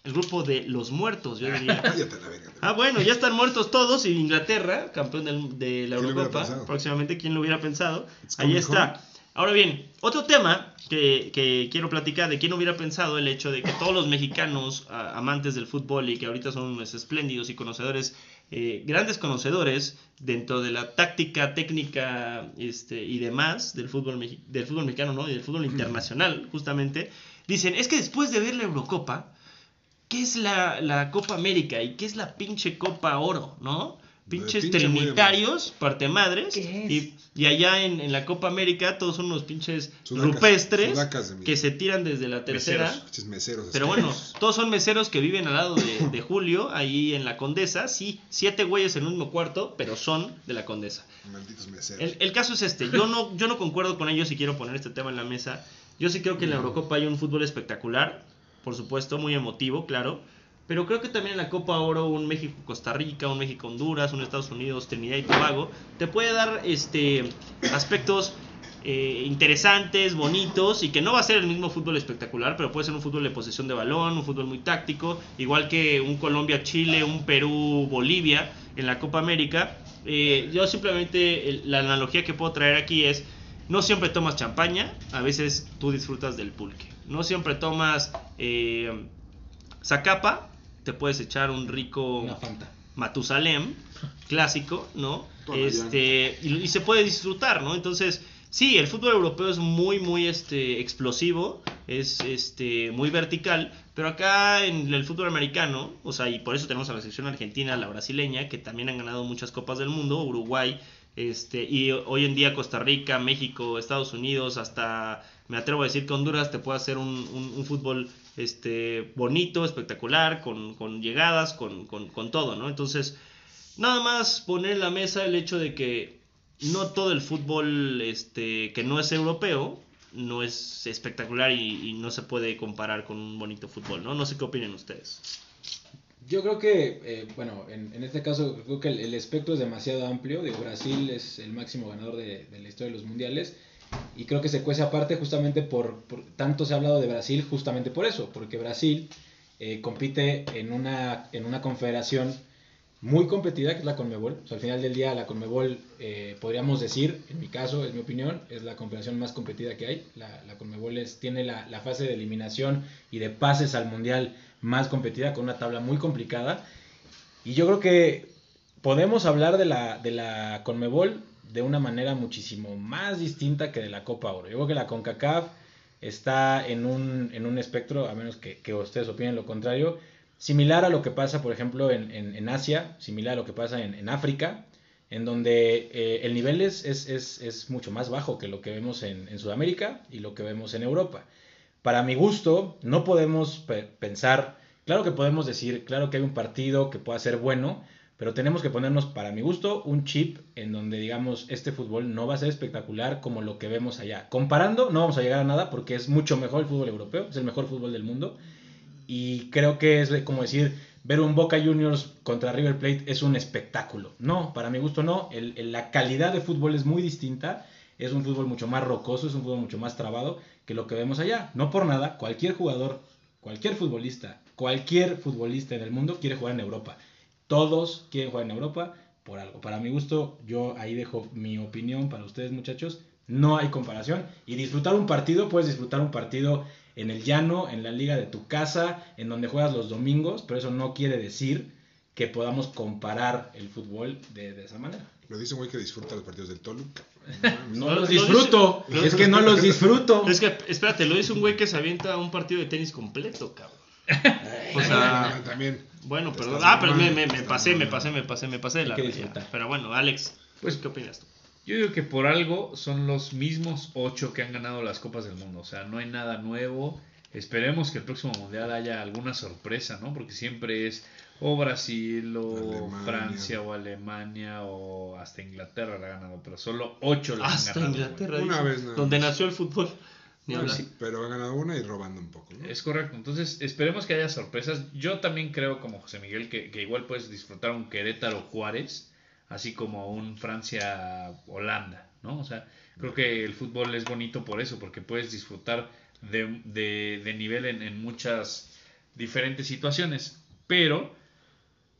D: El grupo de los muertos, yo diría. Ah, bueno, ya están muertos todos y Inglaterra, campeón del- de la
A: ¿Quién lo hubiera
D: Eurocopa, próximamente, ¿quién lo hubiera pensado?
A: It's
D: Ahí está.
A: home.
D: Ahora bien, otro tema que, que quiero platicar de quién hubiera pensado el hecho de que todos los mexicanos a- amantes del fútbol y que ahorita son unos espléndidos y conocedores, eh, grandes conocedores dentro de la táctica, técnica este, y demás del fútbol, del fútbol mexicano ¿no? y del fútbol internacional, justamente, dicen, es que después de ver la Eurocopa, ¿qué es la, la Copa América y qué es la pinche Copa Oro, no? Pinches
A: pinche
D: trinitarios, parte madres.
B: ¿Qué es?
D: Y, y allá en, en la Copa América todos son unos pinches
A: Sudacas,
D: rupestres
A: sudacas
D: que se tiran desde la tercera.
C: Meseros.
A: Pinches meseros.
D: Pero bueno, todos son meseros que viven al lado de, de Julio, ahí en la Condesa. Sí, siete güeyes en un mismo cuarto, pero son de la Condesa.
A: Malditos meseros.
D: El, el caso es este, yo no, yo no concuerdo con ellos y quiero poner este tema en la mesa. Yo sí creo que en la Eurocopa hay un fútbol espectacular, por supuesto, muy emotivo, claro. Pero creo que también en la Copa Oro, un México-Costa Rica, un México-Honduras, un Estados Unidos, Trinidad y Tobago, te puede dar este aspectos eh, interesantes, bonitos, y que no va a ser el mismo fútbol espectacular, pero puede ser un fútbol de posesión de balón, un fútbol muy táctico, igual que un Colombia-Chile, un Perú-Bolivia en la Copa América. Eh, yo simplemente la analogía que puedo traer aquí es, no siempre tomas champaña, a veces tú disfrutas del pulque. No siempre tomas eh, zacapa, te puedes echar un rico... Matusalem, clásico, ¿no? Este, y, y se puede disfrutar, ¿no? Entonces, sí, el fútbol europeo es muy, muy este, explosivo, es este, muy vertical, pero acá en el fútbol americano, o sea, y por eso tenemos a la selección argentina, la brasileña, que también han ganado muchas copas del mundo, Uruguay, este, y hoy en día Costa Rica, México, Estados Unidos, hasta me atrevo a decir que Honduras te puede hacer un, un- fútbol este, bonito, espectacular, con, con llegadas, con, con- con todo, ¿no? Entonces, nada más poner en la mesa el hecho de que no todo el fútbol este, que no es europeo no es espectacular y, no se puede comparar con un bonito fútbol, ¿no? No sé qué opinen ustedes.
B: Yo creo que, eh, bueno, en, en este caso creo que el, el espectro es demasiado amplio. Digo, Brasil es el máximo ganador de, de la historia de los mundiales y creo que se cuece aparte justamente por, por- tanto se ha hablado de Brasil justamente por eso, porque Brasil eh, compite en una, en una confederación muy competida que es la Conmebol. O sea, al final del día la Conmebol, eh, podríamos decir, en mi caso, es mi opinión, es la confederación más competida que hay. La, la Conmebol es- tiene la, la fase de eliminación y de pases al Mundial más competida, con una tabla muy complicada. Y yo creo que podemos hablar de la, de la Conmebol de una manera muchísimo más distinta que de la Copa Oro. Yo creo que la CONCACAF está en un, en un espectro, a menos que, ustedes opinen lo contrario, similar a lo que pasa, por ejemplo, en, en- Asia, similar a lo que pasa en, África, en donde eh, el nivel es, es, es- es mucho más bajo que lo que vemos en Sudamérica y lo que vemos en Europa. Para mi gusto, no podemos pe- pensar, claro que podemos decir, claro que hay un partido que pueda ser bueno, pero tenemos que ponernos, para mi gusto, un chip en donde digamos, este fútbol no va a ser espectacular como lo que vemos allá. Comparando, no vamos a llegar a nada porque es mucho mejor el fútbol europeo, es el mejor fútbol del mundo. Y creo que es como decir, ver un Boca Juniors contra River Plate es un espectáculo. No, para mi gusto no. La calidad de fútbol es muy distinta. Es un fútbol mucho más rocoso, es un fútbol mucho más trabado que lo que vemos allá. No por nada, cualquier jugador, cualquier futbolista, cualquier futbolista en el mundo quiere jugar en Europa. Todos quieren jugar en Europa por algo. Para mi gusto, yo ahí dejo mi opinión para ustedes muchachos. No hay comparación. Y disfrutar un partido, puedes disfrutar un partido en el llano, en la liga de tu casa, en donde juegas los domingos, pero eso no quiere decir que podamos comparar el fútbol de, esa manera.
A: Lo dice un güey que disfruta los partidos del Toluca.
B: No
D: Lo-
B: los
D: lo
B: disfruto,
D: dice-
B: es que no los disfruto.
D: Es que, espérate, lo dice un güey que se avienta un partido de tenis completo, cabrón. O sea,
A: también.
D: bueno, perdón. Ah, pero me, me, pasé, me pasé, me pasé, me pasé de la raya. Pero bueno, Alex,
C: Pues-
D: ¿qué opinas tú?
C: Yo digo que por algo son los mismos ocho que han ganado las Copas del Mundo. O sea, no hay nada nuevo. Esperemos que el próximo Mundial haya alguna sorpresa, ¿no? Porque siempre es o Brasil o
A: Alemania.
C: Francia o Alemania o hasta Inglaterra la ha ganado. Pero solo ocho la han
D: Hasta
C: ganado.
D: Inglaterra,
A: Una vez nada
D: donde
A: más.
D: nació el fútbol. Ni
A: Bueno,
D: hablar.
A: sí, pero ha ganado una y robando un poco. ¿no?
C: Es correcto. Entonces, esperemos que haya sorpresas. Yo también creo, como José Miguel, que, que igual puedes disfrutar un Querétaro Juárez, así como un Francia Holanda, ¿no? O sea, creo que el fútbol es bonito por eso, porque puedes disfrutar de, de- de nivel en, en muchas diferentes situaciones. Pero,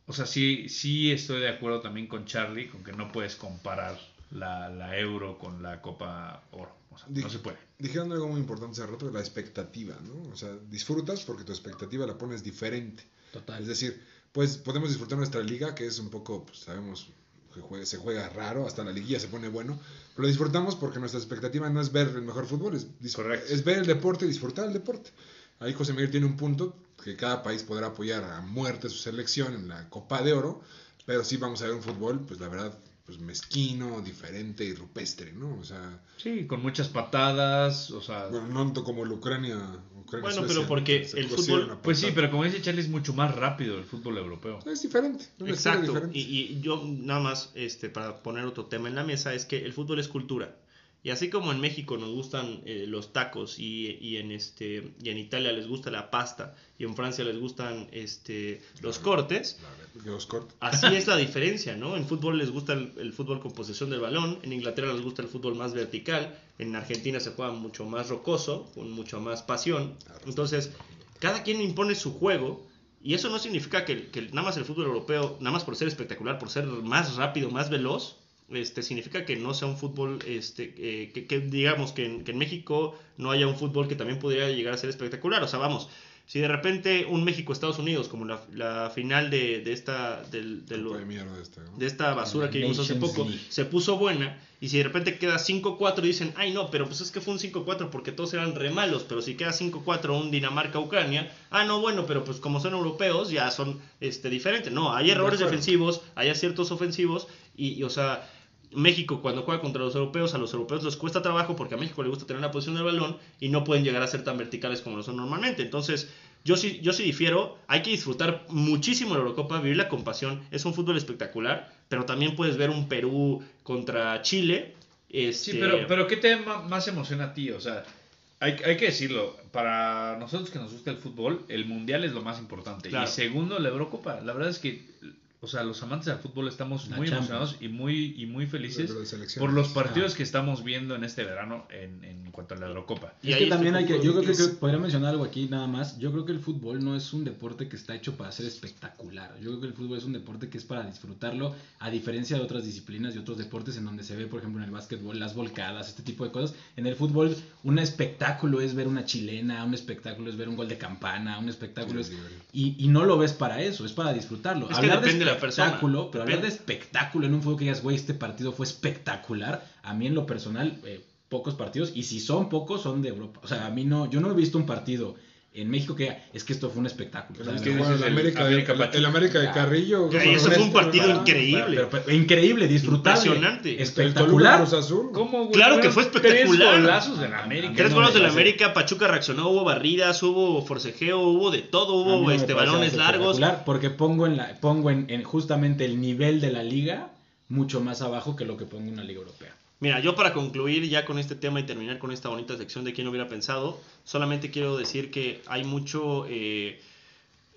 C: o sea, sí, sí estoy de acuerdo también con Charlie, con que no puedes comparar la, la Euro con la Copa Oro. O sea, no se puede.
A: Dijeron algo muy importante hace rato, la expectativa, ¿no? O sea, disfrutas porque tu expectativa la pones diferente.
B: Total.
A: Es decir, pues podemos disfrutar nuestra liga, que es un poco, pues sabemos que juega- se juega raro, hasta la liguilla se pone bueno, lo disfrutamos porque nuestra expectativa no es ver el mejor fútbol, es, es ver el deporte y disfrutar el deporte. Ahí José Miguel tiene un punto, que cada país podrá apoyar a muerte su selección en la Copa de Oro, pero sí vamos a ver un fútbol, pues la verdad, pues mezquino, diferente y rupestre, ¿no? O sea,
C: Sí, con muchas patadas, o sea...
A: bueno, no tanto como la Ucrania. Ucrania
D: Bueno,
A: Suecia,
D: pero porque el fútbol-
C: Pues sí, pero como dice Charlie, es mucho más rápido el fútbol europeo.
A: Es diferente.
D: Exacto.
A: diferente.
D: Y, y yo nada más, este, para poner otro tema en la mesa, es que el fútbol es cultura. Y así como en México nos gustan eh, los tacos y, y en este y en Italia les gusta la pasta y en Francia les gustan este los cortes,
A: La- los cortos.
D: así es la diferencia, ¿no? En fútbol les gusta el, el fútbol con posesión del balón, en Inglaterra les gusta el fútbol más vertical, en Argentina se juega mucho más rocoso, con mucho más pasión. Entonces, cada quien impone su juego y eso no significa que, que nada más el fútbol europeo, nada más por ser espectacular, por ser más rápido, más veloz, este, significa que no sea un fútbol, este, eh, que, que digamos que en, que en México no haya un fútbol que también pudiera llegar a ser espectacular. O sea, vamos, Si de repente un México-Estados Unidos, como la, la final de, de esta,
A: de ¿no?
D: de esta basura que vimos hace poco,
B: League.
D: se puso buena, y si de repente queda 5-4 y dicen, ay no, pero pues es que fue un 5-4 porque todos eran re malos, pero si queda 5-4 un Dinamarca-Ucrania, ah no, bueno, pero pues como son europeos ya son este, diferentes. No, hay errores defensivos, hay aciertos ofensivos, y, y, o sea, México cuando juega contra los europeos, a los europeos les cuesta trabajo porque a México le gusta tener la posición del balón y no pueden llegar a ser tan verticales como lo son normalmente. Entonces, yo sí, yo sí difiero, hay que disfrutar muchísimo la Eurocopa, vivirla con pasión, es un fútbol espectacular, pero también puedes ver un Perú contra Chile. Este,
C: Sí, pero, pero ¿qué te más emociona a ti? O sea, hay, hay que decirlo, para nosotros que nos gusta el fútbol, el Mundial es lo más importante.
D: Claro.
C: Y segundo, la Eurocopa. La verdad es que, o sea, los amantes del fútbol estamos
B: La
C: muy
B: Champions.
C: emocionados y muy, y muy felices por los partidos
B: Ah.
C: que estamos viendo en este verano en, en cuanto a la Eurocopa.
D: Y
B: es que también hay que, yo creo que,
D: es-
B: que podría mencionar algo aquí nada más. Yo creo que el fútbol no es un deporte que está hecho para ser espectacular. Yo creo que el fútbol es un deporte que es para disfrutarlo, a diferencia de otras disciplinas y otros deportes en donde se ve, por ejemplo, en el básquetbol, las volcadas, este tipo de cosas. En el fútbol, un espectáculo es ver una chilena, un espectáculo es ver un gol de campana, un espectáculo es...
A: Sí,
B: Y, y no lo ves para eso, es para disfrutarlo.
D: Es que
B: hablar
D: depende de
B: de espectáculo, pero hablar de espectáculo en un fútbol que digas, güey, este partido fue espectacular, a mí en lo personal, eh, pocos partidos, y si son pocos, son de Europa. O sea, a mí no, yo no he visto un partido en México que es que esto fue un espectáculo.
A: Pero
B: O
A: es
B: sea,
A: que
B: no,
A: bueno, el
C: es el
A: América,
C: América
A: el- el América de Carrillo.
D: Eso fue un partido increíble.
B: pero- pero increíble, disfrutable.
D: Impresionante.
A: El
B: Espectacular.
A: Cruz Azul.
C: ¿Cómo, güey?
D: Claro que fue espectacular.
C: Tres golazos de la América.
D: Tres
B: no
D: goles
B: me
D: de la
B: parece.
D: América, Pachuca reaccionó, hubo barridas, hubo forcejeo, hubo de todo,
B: no
D: hubo este balones largos.
B: espectacular, Porque pongo en la, pongo en, en justamente el nivel de la liga mucho más abajo que lo que pongo en una liga europea.
D: Mira, yo para concluir ya con este tema y terminar con esta bonita sección de quién hubiera pensado, solamente quiero decir que hay mucho eh,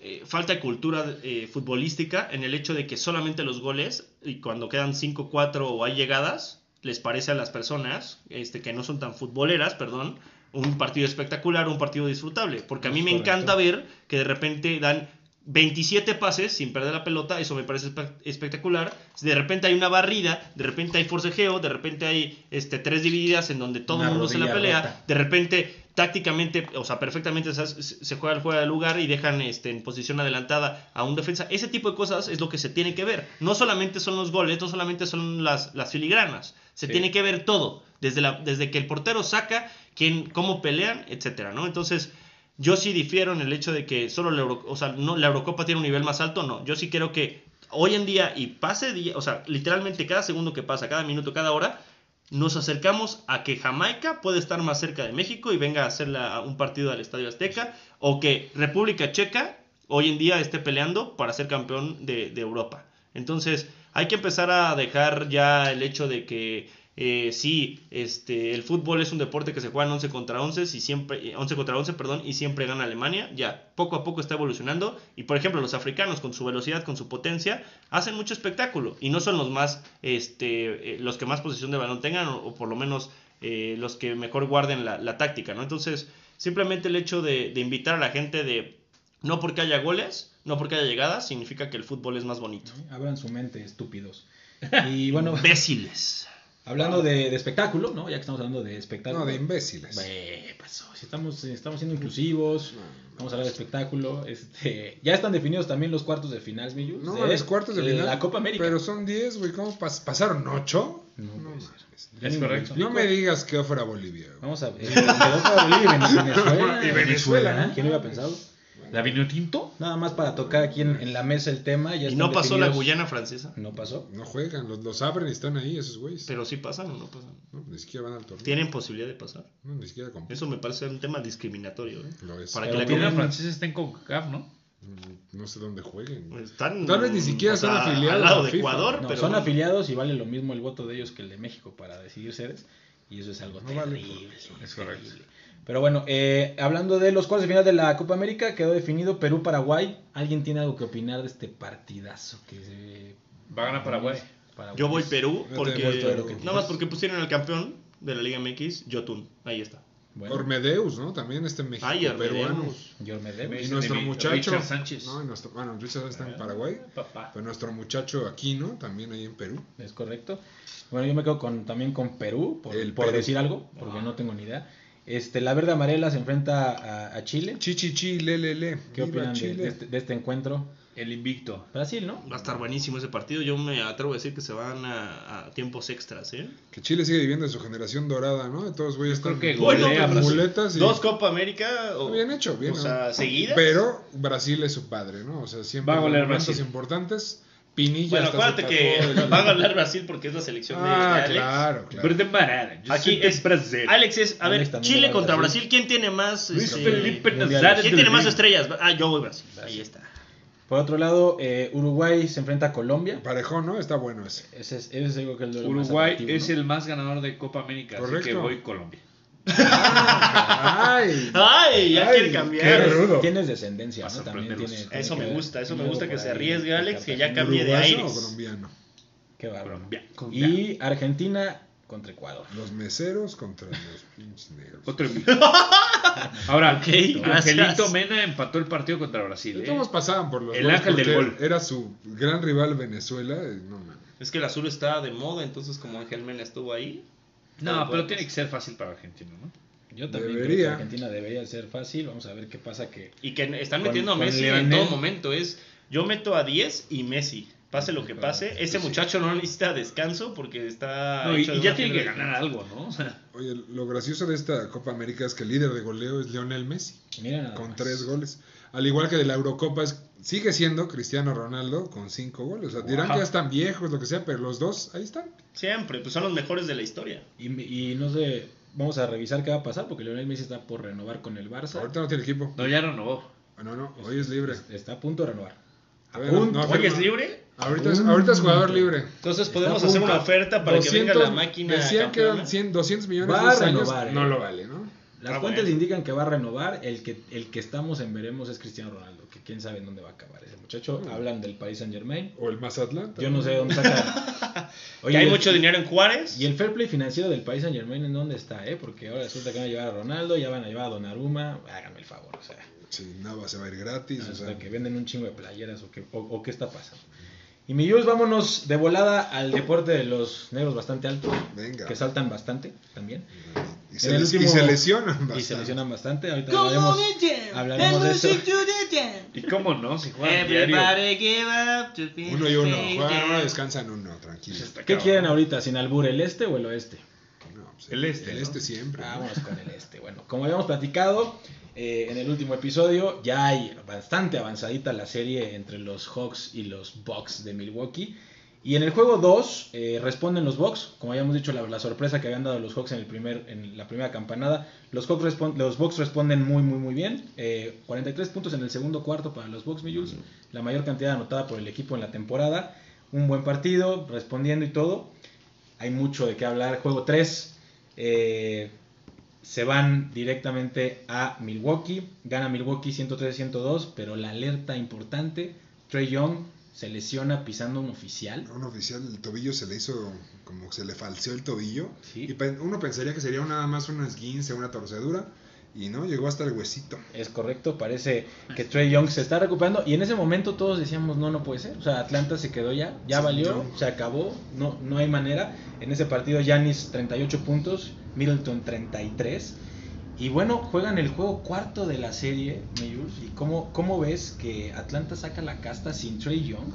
D: eh, falta de cultura eh, futbolística en el hecho de que solamente los goles, y cuando quedan 5-4 o hay llegadas, les parece a las personas este, que no son tan futboleras, perdón, un partido espectacular, un partido disfrutable. Porque a mí me encanta ver que de repente dan 27 pases sin perder la pelota, eso me parece espe- espectacular. De repente hay una barrida, de repente hay forcejeo, de repente hay este, tres divididas en donde todo el mundo se la pelea,
B: rota.
D: de repente tácticamente, o sea, perfectamente se, juega el fuera de lugar y dejan este, en posición adelantada a un defensa. Ese tipo de cosas es lo que se tiene que ver. No solamente son los goles, no solamente son las, las filigranas, se
C: Sí.
D: tiene que ver todo, desde, la, desde que el portero saca, quién, cómo pelean, etcétera, ¿no? Entonces, yo sí difiero en el hecho de que solo la, o sea, la Eurocopa tiene un nivel más alto, no. Yo sí creo que hoy en día y pase día, o sea, literalmente cada segundo que pasa, cada minuto, cada hora, nos acercamos a que Jamaica puede estar más cerca de México y venga a hacer la- un partido al Estadio Azteca, o que República Checa hoy en día esté peleando para ser campeón de Europa. Entonces, hay que empezar a dejar ya el hecho de que eh, sí, este, el fútbol es un deporte que se juega en 11 contra 11 y siempre, eh, 11 contra 11, perdón, y siempre gana Alemania. Ya, poco a poco está evolucionando. Y por ejemplo, los africanos con su velocidad, con su potencia, hacen mucho espectáculo. Y no son los más, este, eh, los que más posesión de balón tengan, o, o por lo menos eh, los que mejor guarden la, la táctica, ¿no? Entonces, simplemente el hecho de, de invitar a la gente de, no porque haya goles, no porque haya llegadas, significa que el fútbol es más bonito.
B: Abran su mente, estúpidos. Y bueno,
D: Imbéciles.
B: Hablando de, de espectáculo, ¿no? Ya que estamos hablando de espectáculo.
A: No, de imbéciles.
B: Ve, pasó. Si estamos, estamos siendo inclusivos, vamos a hablar de espectáculo. Este, ya están definidos también los cuartos de final, Millos.
A: No,
B: de
A: los cuartos de final.
B: La Copa América.
A: Pero son 10, güey. ¿Cómo pas- pasaron 8?
B: No
A: mames.
B: Ya
C: Es
B: ni
C: correcto.
A: No me digas que fuera Bolivia. güey.
B: Vamos a ver. Para Bolivia y Venezuela.
A: Y Venezuela,
B: ¿eh? ¿Quién lo hubiera pensado?
C: ¿La vino tinto?
B: Nada más para tocar aquí en, en la mesa el tema. Ya
D: ¿Y no pasó la Guyana francesa?
B: No pasó.
A: No juegan, los, los abren y están ahí esos güeyes.
D: Pero sí pasan o no pasan.
A: No, ni siquiera van al torneo.
D: Tienen posibilidad de pasar.
A: No, ni siquiera compiten.
D: Eso me parece un tema discriminatorio. ¿eh?
A: Lo es.
D: Para
B: Pero
D: que la
C: Liga Francesa está en CONCACAF, ¿no?
A: Mm, No sé dónde jueguen.
D: Están,
A: Tal vez ni siquiera son
D: sea,
A: afiliados
D: Al lado
A: a
D: de
A: FIFA.
D: Ecuador,
B: No,
D: pero
B: son afiliados y vale lo mismo el voto de ellos que el de México para decidir sedes. Y eso es algo
A: No vale
B: terrible.
C: Es correcto.
B: Pero bueno, eh, hablando de los cuartos de final de la Copa América, quedó definido Perú-Paraguay. ¿Alguien tiene algo que opinar de este partidazo? que se-
C: Va a ganar Paraguay.
B: Paraguay.
D: Yo voy Perú porque nada más porque pusieron al campeón de la Liga MX, Yotun. Ahí está.
B: Bueno,
A: Ormedeus, ¿no? También este México
D: Ay,
A: peruano. Y
C: Ese
A: nuestro
C: de
A: muchacho.
C: Richard Sánchez.
A: No, y nuestro, bueno, Richard está en Paraguay.
C: Papá.
A: Pero nuestro muchacho Aquino, también ahí en Perú.
B: Es correcto. Bueno, yo me quedo con, también con Perú, por,
A: El
B: por
A: Perú.
B: decir algo, porque no tengo ni idea. Este, la verde amarela se enfrenta a, a Chile.
A: Chi, chi, chi, le, le, le.
B: ¿Qué
A: Viva
B: opinan de,
A: Chile.
B: de este, de este encuentro?
C: El invicto.
B: Brasil, ¿no?
D: Va a estar buenísimo ese partido. Yo me atrevo a decir que se van a, a tiempos extras, ¿eh?
A: Que Chile sigue viviendo de su generación dorada, ¿no? De todos güeyes
C: creo
A: están
C: que golea
A: muletas y...
D: Dos Copa América. O,
A: Bien hecho, bien.
D: O
A: ¿no?
D: sea, seguidas.
A: Pero Brasil es su padre, ¿no? O sea, siempre
C: Va a golear Brasil.
A: importantes. Pinilla
D: Bueno, acuérdate que
A: tatuó el-
D: va a ganar Brasil porque es la selección de,
A: Ah,
D: de Alex.
A: claro, claro.
C: Verde marada. Yo
D: Aquí es
C: Brasil.
D: Alex es, a ver, Chile contra
B: Brasil.
D: Brasil. ¿Quién tiene más?
C: Luis
D: este,
C: Felipe. Nazares
D: ¿Quién tiene más estrellas? Ah, yo voy Brasil. Ahí está.
B: Por otro lado, eh, Uruguay se enfrenta a Colombia.
A: Parejón, ¿no? Está bueno ese.
B: Ese es, ese es algo que el más
C: Uruguay
B: atractivo,
C: es
B: ¿no?
C: el más ganador de Copa América, así que
A: Correcto.
C: voy Colombia.
A: ¡Ay!
D: ¡Ay! Ya
A: Ay,
D: quiere
A: qué
D: cambiar.
A: rudo.
B: Tienes descendencia, ¿no? También tiene, tiene
D: Eso me gusta, eso me gusta que se arriesgue Alex, que ya cambie de
A: ¿Uruguayo o
D: aires.
A: colombiano?
B: Qué bárbaro. Y Argentina contra Ecuador.
A: Los meseros contra los pinches negros.
C: Otro. Ahora. Angelito Mena empató el partido contra Brasil. ¿eh?
A: Todos pasaban por los
C: El ángel del gol.
A: Era su gran rival Venezuela. No.
D: Es que el azul está de moda, entonces como Ángel Mena estuvo ahí.
C: No, pero tiene que ser fácil para Argentina, ¿no?
B: Yo también creo que Argentina debería ser fácil. Vamos a ver qué pasa que...
D: Y que están
B: Con-
D: metiendo a Messi en todo momento. Es yo meto a 10 y Messi. Pase lo que pase. Ese muchacho no necesita descanso porque está.
C: No, y,
D: hecho de
C: y ya tiene que ganar algo, ¿no? O sea,
A: Oye, lo gracioso de esta Copa América es que el líder de goleo es Lionel Messi,
B: Mira nada
A: con
B: más.
A: tres goles. Al igual que de la Eurocopa, es- sigue siendo Cristiano Ronaldo con cinco goles. O sea, dirán que ya están viejos, lo que sea, pero los dos ahí están.
D: Siempre, pues son los mejores de la historia.
B: Y, y no sé, vamos a revisar qué va a pasar porque Lionel Messi está por renovar con el Barça.
A: Ahorita no tiene equipo.
C: no, ya renovó.
A: Ah, No, no, hoy es libre.
B: Está a punto de renovar. A punto.
A: no ha
D: Oye, ¿es libre?
A: Ahorita es, ahorita es jugador libre.
D: Entonces podemos hacer una oferta para que venga la máquina.
A: Decían que eran 100, 200 millones
B: Va
A: de
B: a
A: dos años.
B: renovar, eh.
A: No lo vale, ¿no?
B: Las
D: Ah,
B: fuentes
D: bueno.
B: indican que va a renovar. El que, el que estamos en veremos es Cristiano Ronaldo. Que quién sabe en dónde va a acabar ese muchacho.
A: Mm.
B: Hablan del Paris Saint Germain.
A: O el Mazatlán.
B: Yo no sé de dónde saca.
D: Que hay
B: el-
D: mucho dinero en Juárez.
B: Y el fair play financiero del Paris Saint Germain en dónde está, ¿eh? Porque ahora resulta que van a llevar a Ronaldo, ya van a llevar a Donnarumma. Háganme el favor, o sea.
A: Sí, Nava se va a ir gratis. o
B: hasta
A: sea,
B: que venden un chingo de playeras o qué, o, o qué está pasando. Y mi Jules, vámonos de volada al deporte de los negros bastante altos.
A: Venga.
B: Que saltan bastante también.
A: y, se les-
B: último-
A: y se lesionan
B: Y se
A: bastante.
B: lesionan bastante. Ahorita hablaremos, hablaremos de eso.
C: ¿Y cómo no? Si juegan diario.
A: Uno y uno. Juegan uno, descansan uno, tranquilo.
C: Está
B: ¿Qué quieren ahorita? ¿Sin albur, el este o el oeste?
A: No, pues,
C: El este,
A: El
C: ¿no?
A: este siempre. ¿no?
B: Vámonos con el este. Bueno, como habíamos platicado eh, en el último episodio, ya hay bastante avanzadita la serie entre los Hawks y los Bucks de Milwaukee. Y en el juego 2 eh, responden los Bucks, como habíamos dicho, la, la sorpresa que habían dado los Hawks en, el primer, en la primera campanada. Los, Hawks respon- los Bucks responden muy, muy, muy bien. Eh, 43 puntos en el segundo cuarto para los Bucks, mi Jules. La mayor cantidad anotada por el equipo en la temporada. Un buen partido, respondiendo y todo. Hay mucho de qué hablar. Juego 3. Eh, se van directamente a Milwaukee. Gana Milwaukee 103-102, pero la alerta importante, Trey Young se lesiona pisando un oficial.
A: Un oficial el tobillo se le hizo como se le falseó el tobillo.
B: Sí.
A: Y uno pensaría que sería nada más una esguince, una torcedura. Y no, llegó hasta el huesito.
B: Es correcto, parece que Trey Young se está recuperando y en ese momento todos decíamos, no, no puede ser. O sea, Atlanta se quedó ya, ya
A: Sí,
B: valió,
A: Young.
B: se acabó, no, no hay manera. En ese partido Giannis 38 puntos, Middleton 33. Y bueno, juegan el juego cuarto de la serie, Mayors. ¿Y cómo, cómo ves que Atlanta saca la casta sin Trey Young?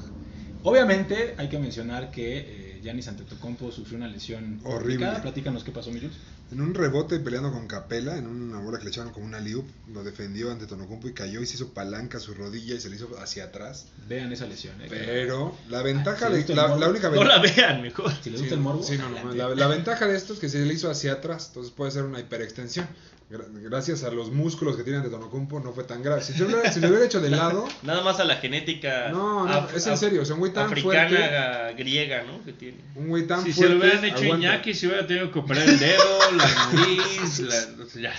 B: Obviamente hay que mencionar que eh, Giannis Antetokounmpo sufrió una lesión
A: Horrible.
B: Platícanos qué pasó, Mayors.
A: En un rebote peleando con Capela, en una bola que le echaron como una liup, lo defendió ante Tonocumpo y cayó y se hizo palanca a su rodilla y se le hizo hacia atrás.
B: Vean esa lesión. eh.
A: Pero la ventaja,
B: ¿Sí
A: de, la,
B: morbo?
A: la única
D: No la
A: ventaja...
D: vean, mejor.
B: Si les
A: Sí,
B: gusta el morbo,
A: sí, no, no, la ventaja de esto es que se le hizo hacia atrás, entonces puede ser una hiperextensión. Gra- Gracias a los músculos que tienen de Tonocumpo no fue tan grave. Si se lo hubiera, si lo hubiera hecho de lado,
D: Nada más a la genética.
A: No, no,
D: af-
A: es en serio, o sea, un güey tan
D: africana
A: fuerte.
D: griega, ¿no? Que tiene.
A: un güey tan
C: Si se
A: fuerte.
C: lo hubieran hecho
A: aguanta.
C: Iñaki, se hubiera tenido que operar el dedo, la nariz, la... o sea, ya.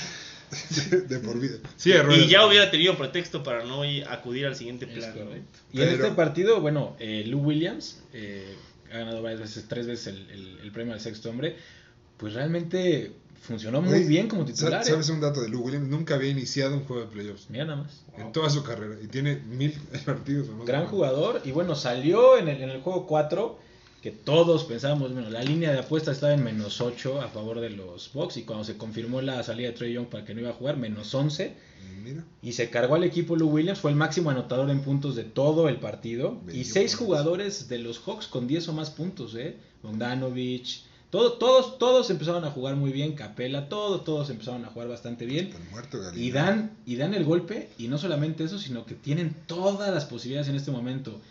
A: de por vida. Sí, error.
D: Y ya hubiera tenido pretexto para no ir- acudir al siguiente
B: Es
D: plan. ¿no?
B: correcto. Y en este partido, bueno, eh, Lou Williams eh, ha ganado varias veces, tres veces el, el- el premio al sexto hombre. Pues realmente funcionó muy bien como titular.
A: ¿Sabes
B: eh.
A: un dato de Lou Williams? Nunca había iniciado un juego de playoffs.
B: Mira nada más.
A: En toda su carrera. Y tiene mil partidos.
B: Gran jugador. Y bueno, salió en el, en el juego 4 que todos pensábamos, bueno, la línea de apuesta estaba en menos 8 a favor de los Bucks y cuando se confirmó la salida de Trey Young para que no iba a jugar, menos 11
A: Mira.
B: y se cargó al equipo Lou Williams, fue el máximo anotador en puntos de todo el partido y seis jugadores de los Hawks con 10 o más puntos, eh, Bogdanovich, todo, todos, todos empezaron a jugar muy bien, Capela, todos, todos empezaron a jugar bastante bien.
A: Muerto.
B: Y dan, y dan el golpe, y no solamente eso, sino que tienen todas las posibilidades en este momento